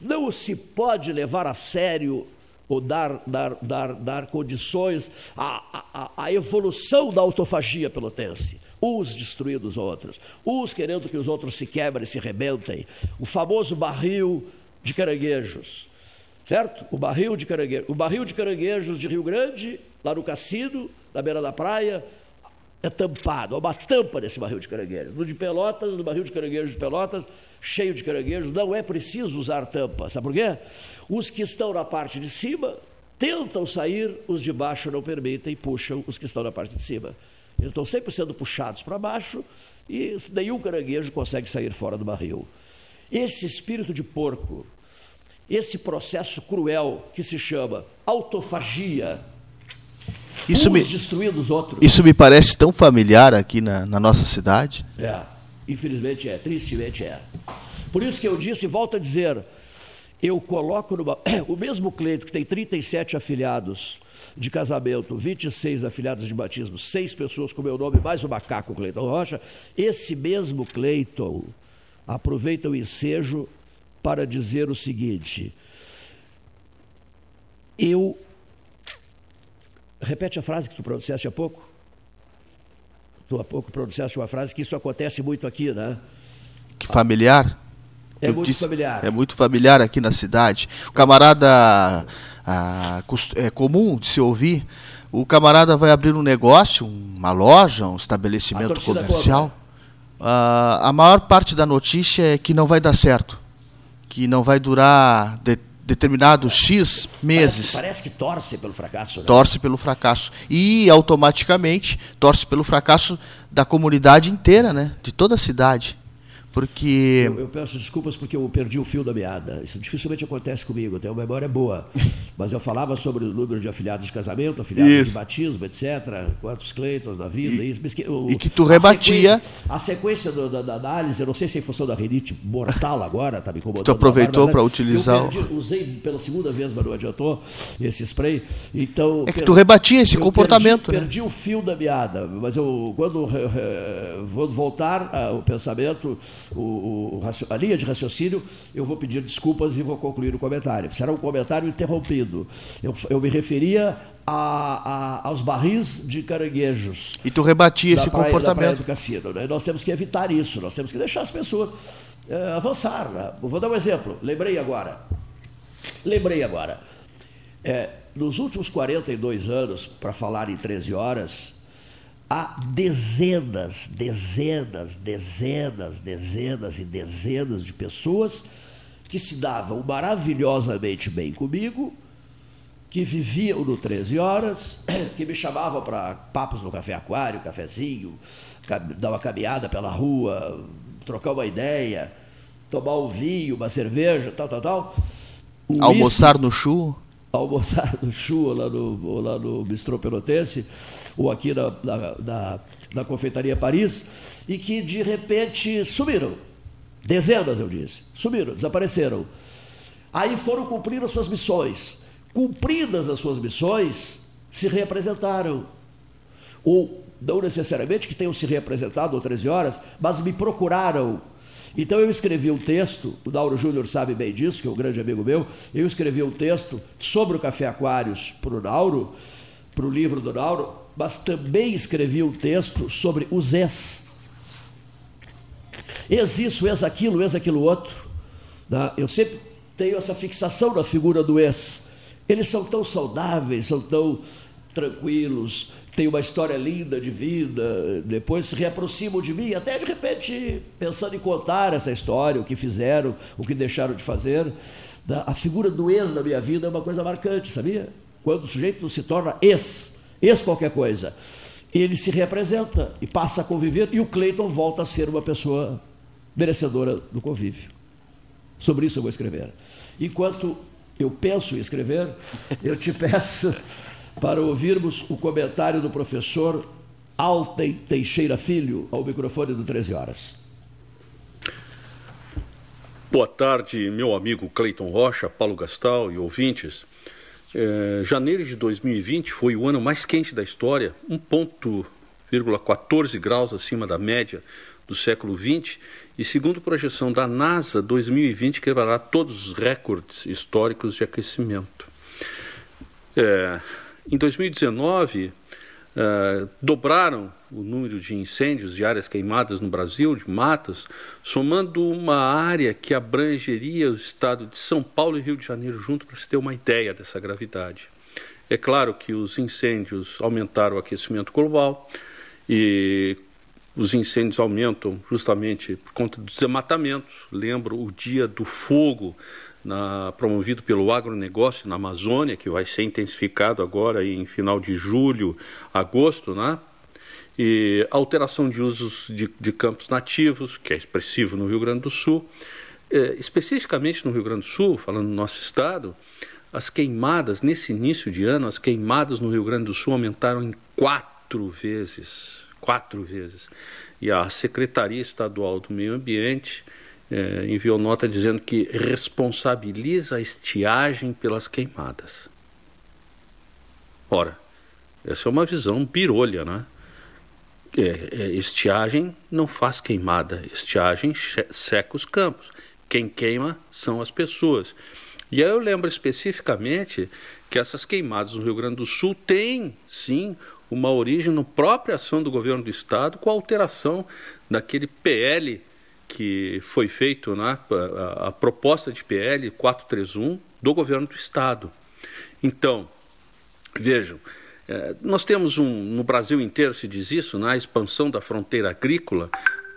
Não se pode levar a sério ou dar, dar, dar, dar condições à, à, à evolução da autofagia pelotense. Uns destruindo os outros, uns querendo que os outros se quebrem, se rebentem. O famoso barril de caranguejos, certo? O barril de caranguejos. O barril de caranguejos de Rio Grande, lá no Cassino, na beira da praia, é tampado, há uma tampa desse barril de caranguejos. No de Pelotas, no barril de caranguejos de Pelotas, cheio de caranguejos, não é preciso usar tampa. Sabe por quê? Os que estão na parte de cima tentam sair, os de baixo não permitem, puxam os que estão na parte de cima. Eles estão sempre sendo puxados para baixo e nenhum caranguejo consegue sair fora do barril. Esse espírito de porco, esse processo cruel que se chama autofagia, isso me, destruindo os outros. Isso me parece tão familiar aqui na, na nossa cidade. É, infelizmente é, tristemente é. Por isso que eu disse, e volto a dizer, eu coloco numa, o mesmo Cleito que tem 37 afiliados de casamento, 26 afiliados de batismo, seis pessoas com meu nome, mais o macaco Cleiton Rocha, esse mesmo Cleiton aproveita o ensejo para dizer o seguinte: eu Repete a frase que tu pronunciaste há pouco. Tu há pouco pronunciaste uma frase que isso acontece muito aqui, né? Que familiar? É Eu muito disse, familiar. É muito familiar aqui na cidade. O camarada ah, é comum de se ouvir. O camarada vai abrir um negócio, uma loja, um estabelecimento comercial. Né? Ah, a maior parte da notícia é que não vai dar certo, que não vai durar de, determinado X meses. Parece, parece, que torce pelo fracasso. Né? Torce pelo fracasso. E automaticamente torce pelo fracasso da comunidade inteira, né? de toda a cidade. Porque. Eu, eu, peço desculpas porque eu perdi o fio da meada. Isso dificilmente acontece comigo, eu tenho uma memória boa. Mas eu falava sobre o número de afiliados de casamento, afiliados isso. de batismo, etc. Quantos Cleitons da vida. E, isso. O, e que tu rebatia. A sequência, a sequência do, da, da, análise, eu não sei se é em função da rinite mortal agora, está me incomodando. Tu aproveitou para utilizar. Eu perdi, usei pela segunda vez, mas não adiantou esse spray. Então, é que tu rebatia esse comportamento. Perdi, né? perdi, o fio da meada. Mas eu, quando vou voltar ao pensamento o, o, a linha de raciocínio, eu vou pedir desculpas e vou concluir o comentário. Será um comentário interrompido. Eu, eu me referia a, a, aos barris de caranguejos. E tu rebatia esse praia, comportamento. do cassino. Né? Nós temos que evitar isso, nós temos que deixar as pessoas é, avançar. Né? Vou dar um exemplo, lembrei agora. Lembrei agora. É, nos últimos 42 anos, para falar em 13 horas, há dezenas, dezenas, dezenas, dezenas e dezenas de pessoas que se davam maravilhosamente bem comigo, que viviam no 13 horas, que me chamavam para papos no café aquário, cafezinho, dar uma caminhada pela rua, trocar uma ideia, tomar um vinho, uma cerveja, tal, tal, tal. Almoçar no chu? Almoçar no chu, lá no, lá no Bistrô Pelotense ou aqui na, na, na, na Confeitaria Paris, e que de repente sumiram. Dezenas, eu disse. Sumiram, desapareceram. Aí foram cumprir as suas missões. Cumpridas as suas missões, se reapresentaram. Ou, não necessariamente que tenham se reapresentado ou 13 horas, mas me procuraram. Então eu escrevi um texto, o Dauro Júnior sabe bem disso, que é um grande amigo meu, eu escrevi um texto sobre o Café Aquários para o Dauro, para o livro do Dauro, mas também escrevi um texto sobre os ex. Ex isso, ex aquilo, ex aquilo outro. Né? Eu sempre tenho essa fixação na figura do ex. Eles são tão saudáveis, são tão tranquilos, têm uma história linda de vida, depois se reaproximam de mim, até de repente pensando em contar essa história, o que fizeram, o que deixaram de fazer. A figura do ex na minha vida é uma coisa marcante, sabia? Quando o sujeito se torna ex, ex qualquer coisa, ele se representa e passa a conviver, e o Cleiton volta a ser uma pessoa merecedora do convívio. Sobre isso eu vou escrever. Enquanto eu penso em escrever, eu te peço para ouvirmos o comentário do professor Alten Teixeira Filho ao microfone do 13 Horas. Boa tarde, meu amigo Cleiton Rocha, Paulo Gastal e ouvintes. É, janeiro de 2020 foi o ano mais quente da história, 1,14 graus acima da média do século XX, e segundo projeção da NASA, 2020 quebrará todos os recordes históricos de aquecimento. É, em 2019, é, dobraram o número de incêndios de áreas queimadas no Brasil, de matas, somando uma área que abrangeria o estado de São Paulo e Rio de Janeiro junto, para se ter uma ideia dessa gravidade. É claro que os incêndios aumentaram o aquecimento global e os incêndios aumentam justamente por conta dos desmatamentos. Lembro o dia do fogo na, promovido pelo agronegócio na Amazônia, que vai ser intensificado agora em final de julho, agosto, né? E alteração de usos de, de campos nativos, que é expressivo no Rio Grande do Sul. É, especificamente no Rio Grande do Sul, falando do nosso estado, as queimadas, nesse início de ano, as queimadas no Rio Grande do Sul aumentaram em quatro vezes. Quatro vezes. E a Secretaria Estadual do Meio Ambiente é, enviou nota dizendo que responsabiliza a estiagem pelas queimadas. Ora, essa é uma visão pirolha, né? É, é, estiagem não faz queimada, estiagem seca os campos. Quem queima são as pessoas. E aí eu lembro especificamente que essas queimadas no Rio Grande do Sul têm, sim, uma origem na própria ação do governo do estado com a alteração daquele PL que foi feito, né, a, a proposta de PL 431 do governo do estado. Então, vejam, é, nós temos um, no Brasil inteiro se diz isso, né, a expansão da fronteira agrícola.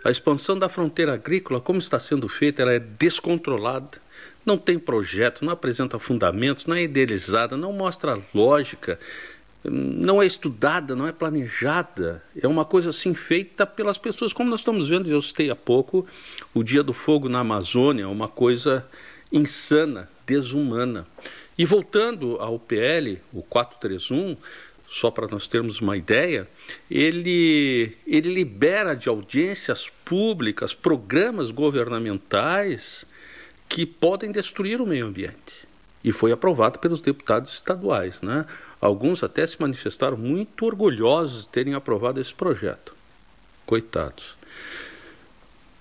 A expansão da fronteira agrícola, como está sendo feita, ela é descontrolada, não tem projeto, não apresenta fundamentos, não é idealizada, não mostra lógica não é estudada, não é planejada, é uma coisa assim feita pelas pessoas, como nós estamos vendo, eu citei há pouco, o Dia do Fogo na Amazônia, uma coisa insana, desumana. E voltando ao PL, o 431, só para nós termos uma ideia, ele, ele libera de audiências públicas programas governamentais que podem destruir o meio ambiente. E foi aprovado pelos deputados estaduais. Né? Alguns até se manifestaram muito orgulhosos de terem aprovado esse projeto. Coitados.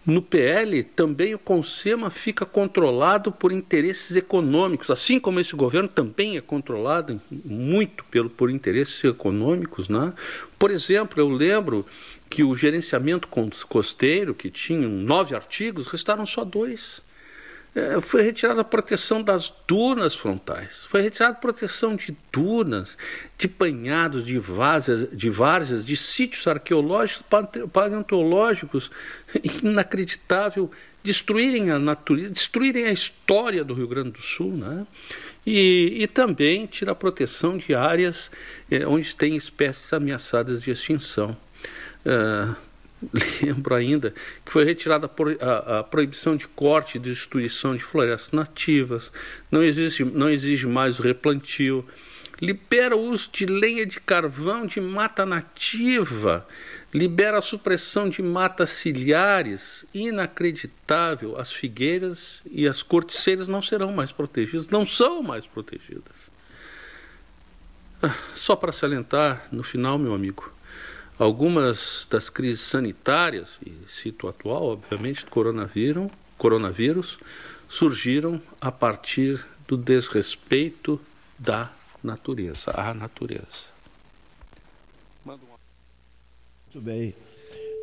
No PL, também o Consema fica controlado por interesses econômicos, assim como esse governo também é controlado muito pelo, por interesses econômicos. Né? Por exemplo, eu lembro que o gerenciamento costeiro, que tinha nove artigos, restaram só dois foi retirada a proteção das dunas frontais, foi retirada a proteção de dunas, de banhados, de várzeas, de, várzeas, de sítios arqueológicos, paleontológicos, inacreditável, destruírem a natureza, destruírem a história do Rio Grande do Sul, né? E, e também tirar a proteção de áreas é, onde tem espécies ameaçadas de extinção. Uh, lembro ainda que foi retirada a, proibição de corte e destruição de florestas nativas, não existe, não exige mais o replantio, libera o uso de lenha de carvão de mata nativa, libera a supressão de matas ciliares, inacreditável, as figueiras e as corticeiras não serão mais protegidas, não são mais protegidas. Ah, só para salientar, no final, meu amigo, Algumas das crises sanitárias, e cito atual, obviamente, coronavírus, coronavírus, surgiram a partir do desrespeito da natureza, à natureza. Muito bem.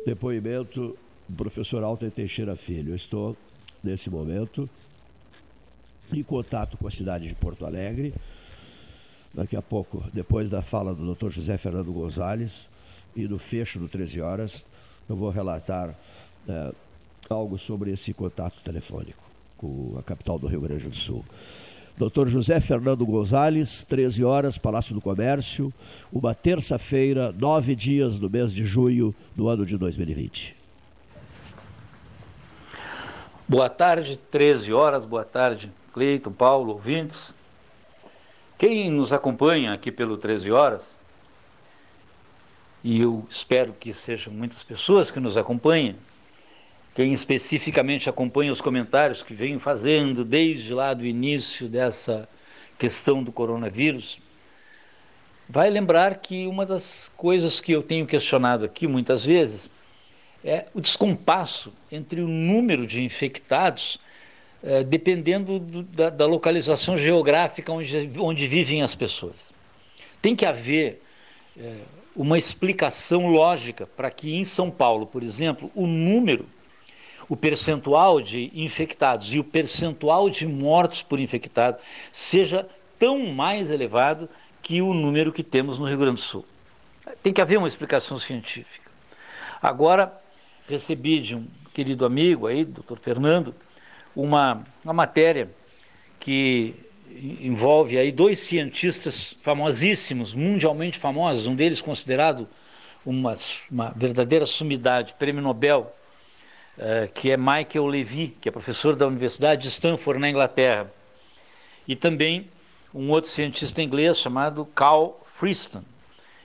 Depoimento do professor Alter Teixeira Filho. Estou, nesse momento, em contato com a cidade de Porto Alegre. Daqui a pouco, depois da fala do Dr. José Fernando Gonzalez, e do fecho do 13 horas, eu vou relatar é, algo sobre esse contato telefônico com a capital do Rio Grande do Sul. Dr. José Fernando Gonzalez, 13 horas, Palácio do Comércio, uma terça-feira, nove dias do mês de junho do ano de 2020. Boa tarde, 13 horas, boa tarde, Cleiton, Paulo, ouvintes. Quem nos acompanha aqui pelo 13 horas e eu espero que sejam muitas pessoas que nos acompanhem, quem especificamente acompanha os comentários que venho fazendo desde lá do início dessa questão do coronavírus, vai lembrar que uma das coisas que eu tenho questionado aqui muitas vezes é o descompasso entre o número de infectados, eh, dependendo do, da, da, localização geográfica onde, onde, vivem as pessoas. Tem que haver eh, uma explicação lógica para que em São Paulo, por exemplo, o número o percentual de infectados e o percentual de mortos por infectado seja tão mais elevado que o número que temos no Rio Grande do Sul. Tem que haver uma explicação científica. Agora, recebi de um querido amigo aí, doutor Fernando, uma, uma matéria que envolve aí dois cientistas famosíssimos, mundialmente famosos, um deles considerado uma, uma verdadeira sumidade, prêmio Nobel, eh, que é Michael Levy, que é professor da Universidade de Stanford, na Inglaterra. E também um outro cientista inglês chamado Carl Friston.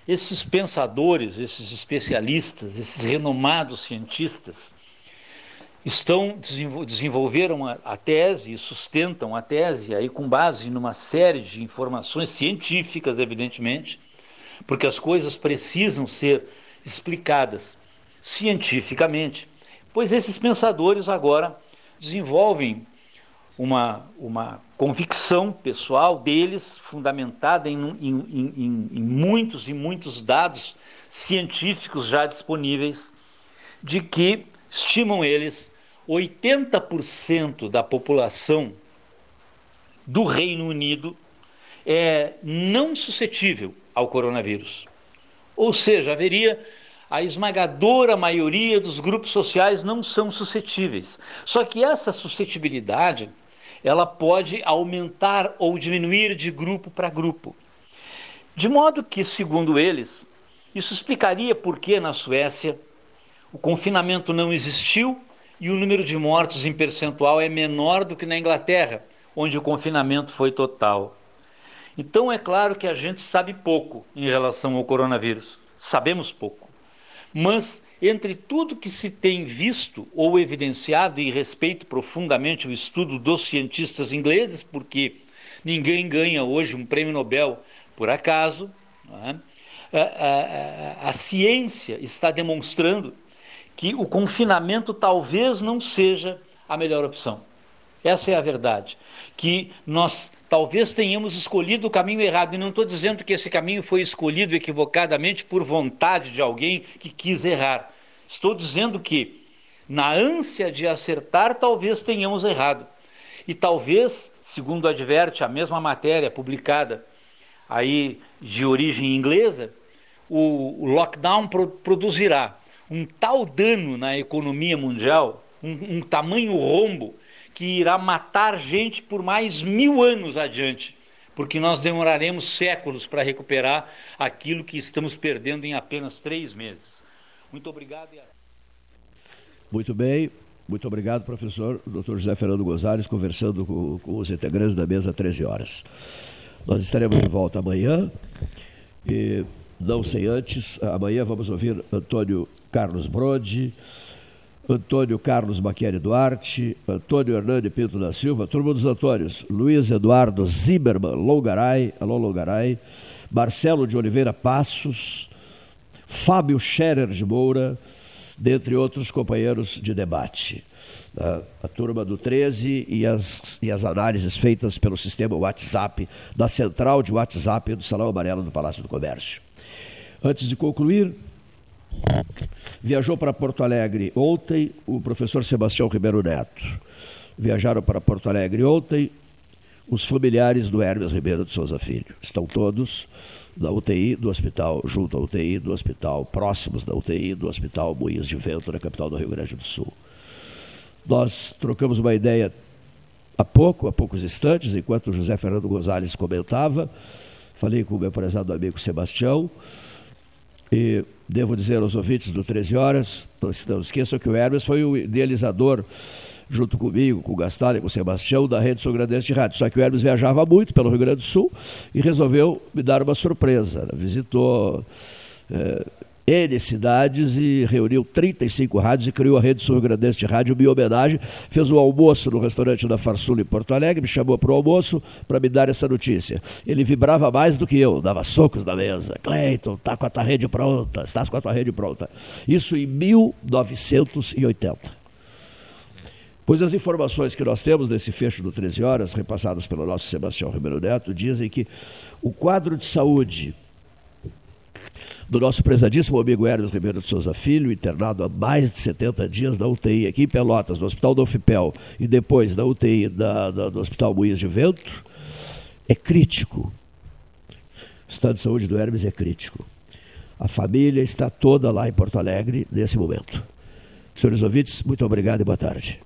Esses pensadores, esses especialistas, esses renomados cientistas, estão desenvolveram a, a, tese e sustentam a tese aí com base numa série de informações científicas, evidentemente, porque as coisas precisam ser explicadas cientificamente pois esses pensadores agora desenvolvem uma, uma convicção pessoal deles, fundamentada em, em, em, em muitos e muitos dados científicos já disponíveis, de que, estimam eles, 80% da população do Reino Unido é não suscetível ao coronavírus. Ou seja, haveria a esmagadora maioria dos grupos sociais não são suscetíveis. Só que essa suscetibilidade, ela pode aumentar ou diminuir de grupo para grupo. De modo que, segundo eles, isso explicaria por que na Suécia o confinamento não existiu e o número de mortos em percentual é menor do que na Inglaterra, onde o confinamento foi total. Então é claro que a gente sabe pouco em relação ao coronavírus. Sabemos pouco. Mas entre tudo que se tem visto ou evidenciado, e respeito profundamente o estudo dos cientistas ingleses, porque ninguém ganha hoje um prêmio Nobel por acaso, é? a, a, a, a ciência está demonstrando que o confinamento talvez não seja a melhor opção. Essa é a verdade. Que nós talvez tenhamos escolhido o caminho errado. E não estou dizendo que esse caminho foi escolhido equivocadamente por vontade de alguém que quis errar. Estou dizendo que, na ânsia de acertar, talvez tenhamos errado. E talvez, segundo adverte a mesma matéria publicada aí de origem inglesa, o, lockdown pro, produzirá um tal dano na economia mundial, um, um tamanho rombo, que irá matar gente por mais mil anos adiante, porque nós demoraremos séculos para recuperar aquilo que estamos perdendo em apenas três meses. Muito obrigado. Muito bem. Muito obrigado, professor Dr. José Fernando Gonzalez, conversando com, com os integrantes da mesa às 13 horas. Nós estaremos de volta amanhã. E não sem antes, amanhã vamos ouvir Antônio Carlos Brode. Antônio Carlos Baqueri Duarte, Antônio Hernani Pinto da Silva, turma dos Antônios, Luiz Eduardo Zimmermann Longaray, alô Longaray, Marcelo de Oliveira Passos, Fábio Scherer de Moura, dentre outros companheiros de debate. A, a turma do 13 e as, e as análises feitas pelo sistema WhatsApp, da central de WhatsApp do Salão Amarelo do Palácio do Comércio. Antes de concluir, Viajou para Porto Alegre ontem o professor Sebastião Ribeiro Neto. Viajaram para Porto Alegre ontem os familiares do Hermes Ribeiro de Souza Filho. Estão todos na UTI do hospital, junto à UTI do hospital, próximos da UTI do hospital Moinhos de Vento, na capital do Rio Grande do Sul. Nós trocamos uma ideia há pouco, há poucos instantes, enquanto José Fernando Gonzalez comentava. Falei com o meu prezado amigo Sebastião. E devo dizer aos ouvintes do 13 Horas, não, esqueçam que o Hermes foi o idealizador, junto comigo, com o Gastalho com o Sebastião, da Rede Sul Grandense de Rádio. Só que o Hermes viajava muito pelo Rio Grande do Sul e resolveu me dar uma surpresa. Visitou é, N cidades e reuniu 35 rádios e criou a rede sul-grandense de rádio em homenagem. Fez um almoço no restaurante da Farsula em Porto Alegre, me chamou para o almoço para me dar essa notícia. Ele vibrava mais do que eu, dava socos na mesa. Cleiton, tá com a tua rede pronta, estás com a tua rede pronta. Isso em 1980. Pois as informações que nós temos nesse fecho do 13 horas, repassadas pelo nosso Sebastião Ribeiro Neto, dizem que o quadro de saúde do nosso prezadíssimo amigo Hermes Ribeiro de Souza Filho, internado há mais de 70 dias na UTI aqui em Pelotas, no Hospital do Ofipel, e depois na UTI da, da, do Hospital Moinhos de Vento, é crítico. O estado de saúde do Hermes é crítico. A família está toda lá em Porto Alegre nesse momento. Senhores ouvintes, muito obrigado e boa tarde.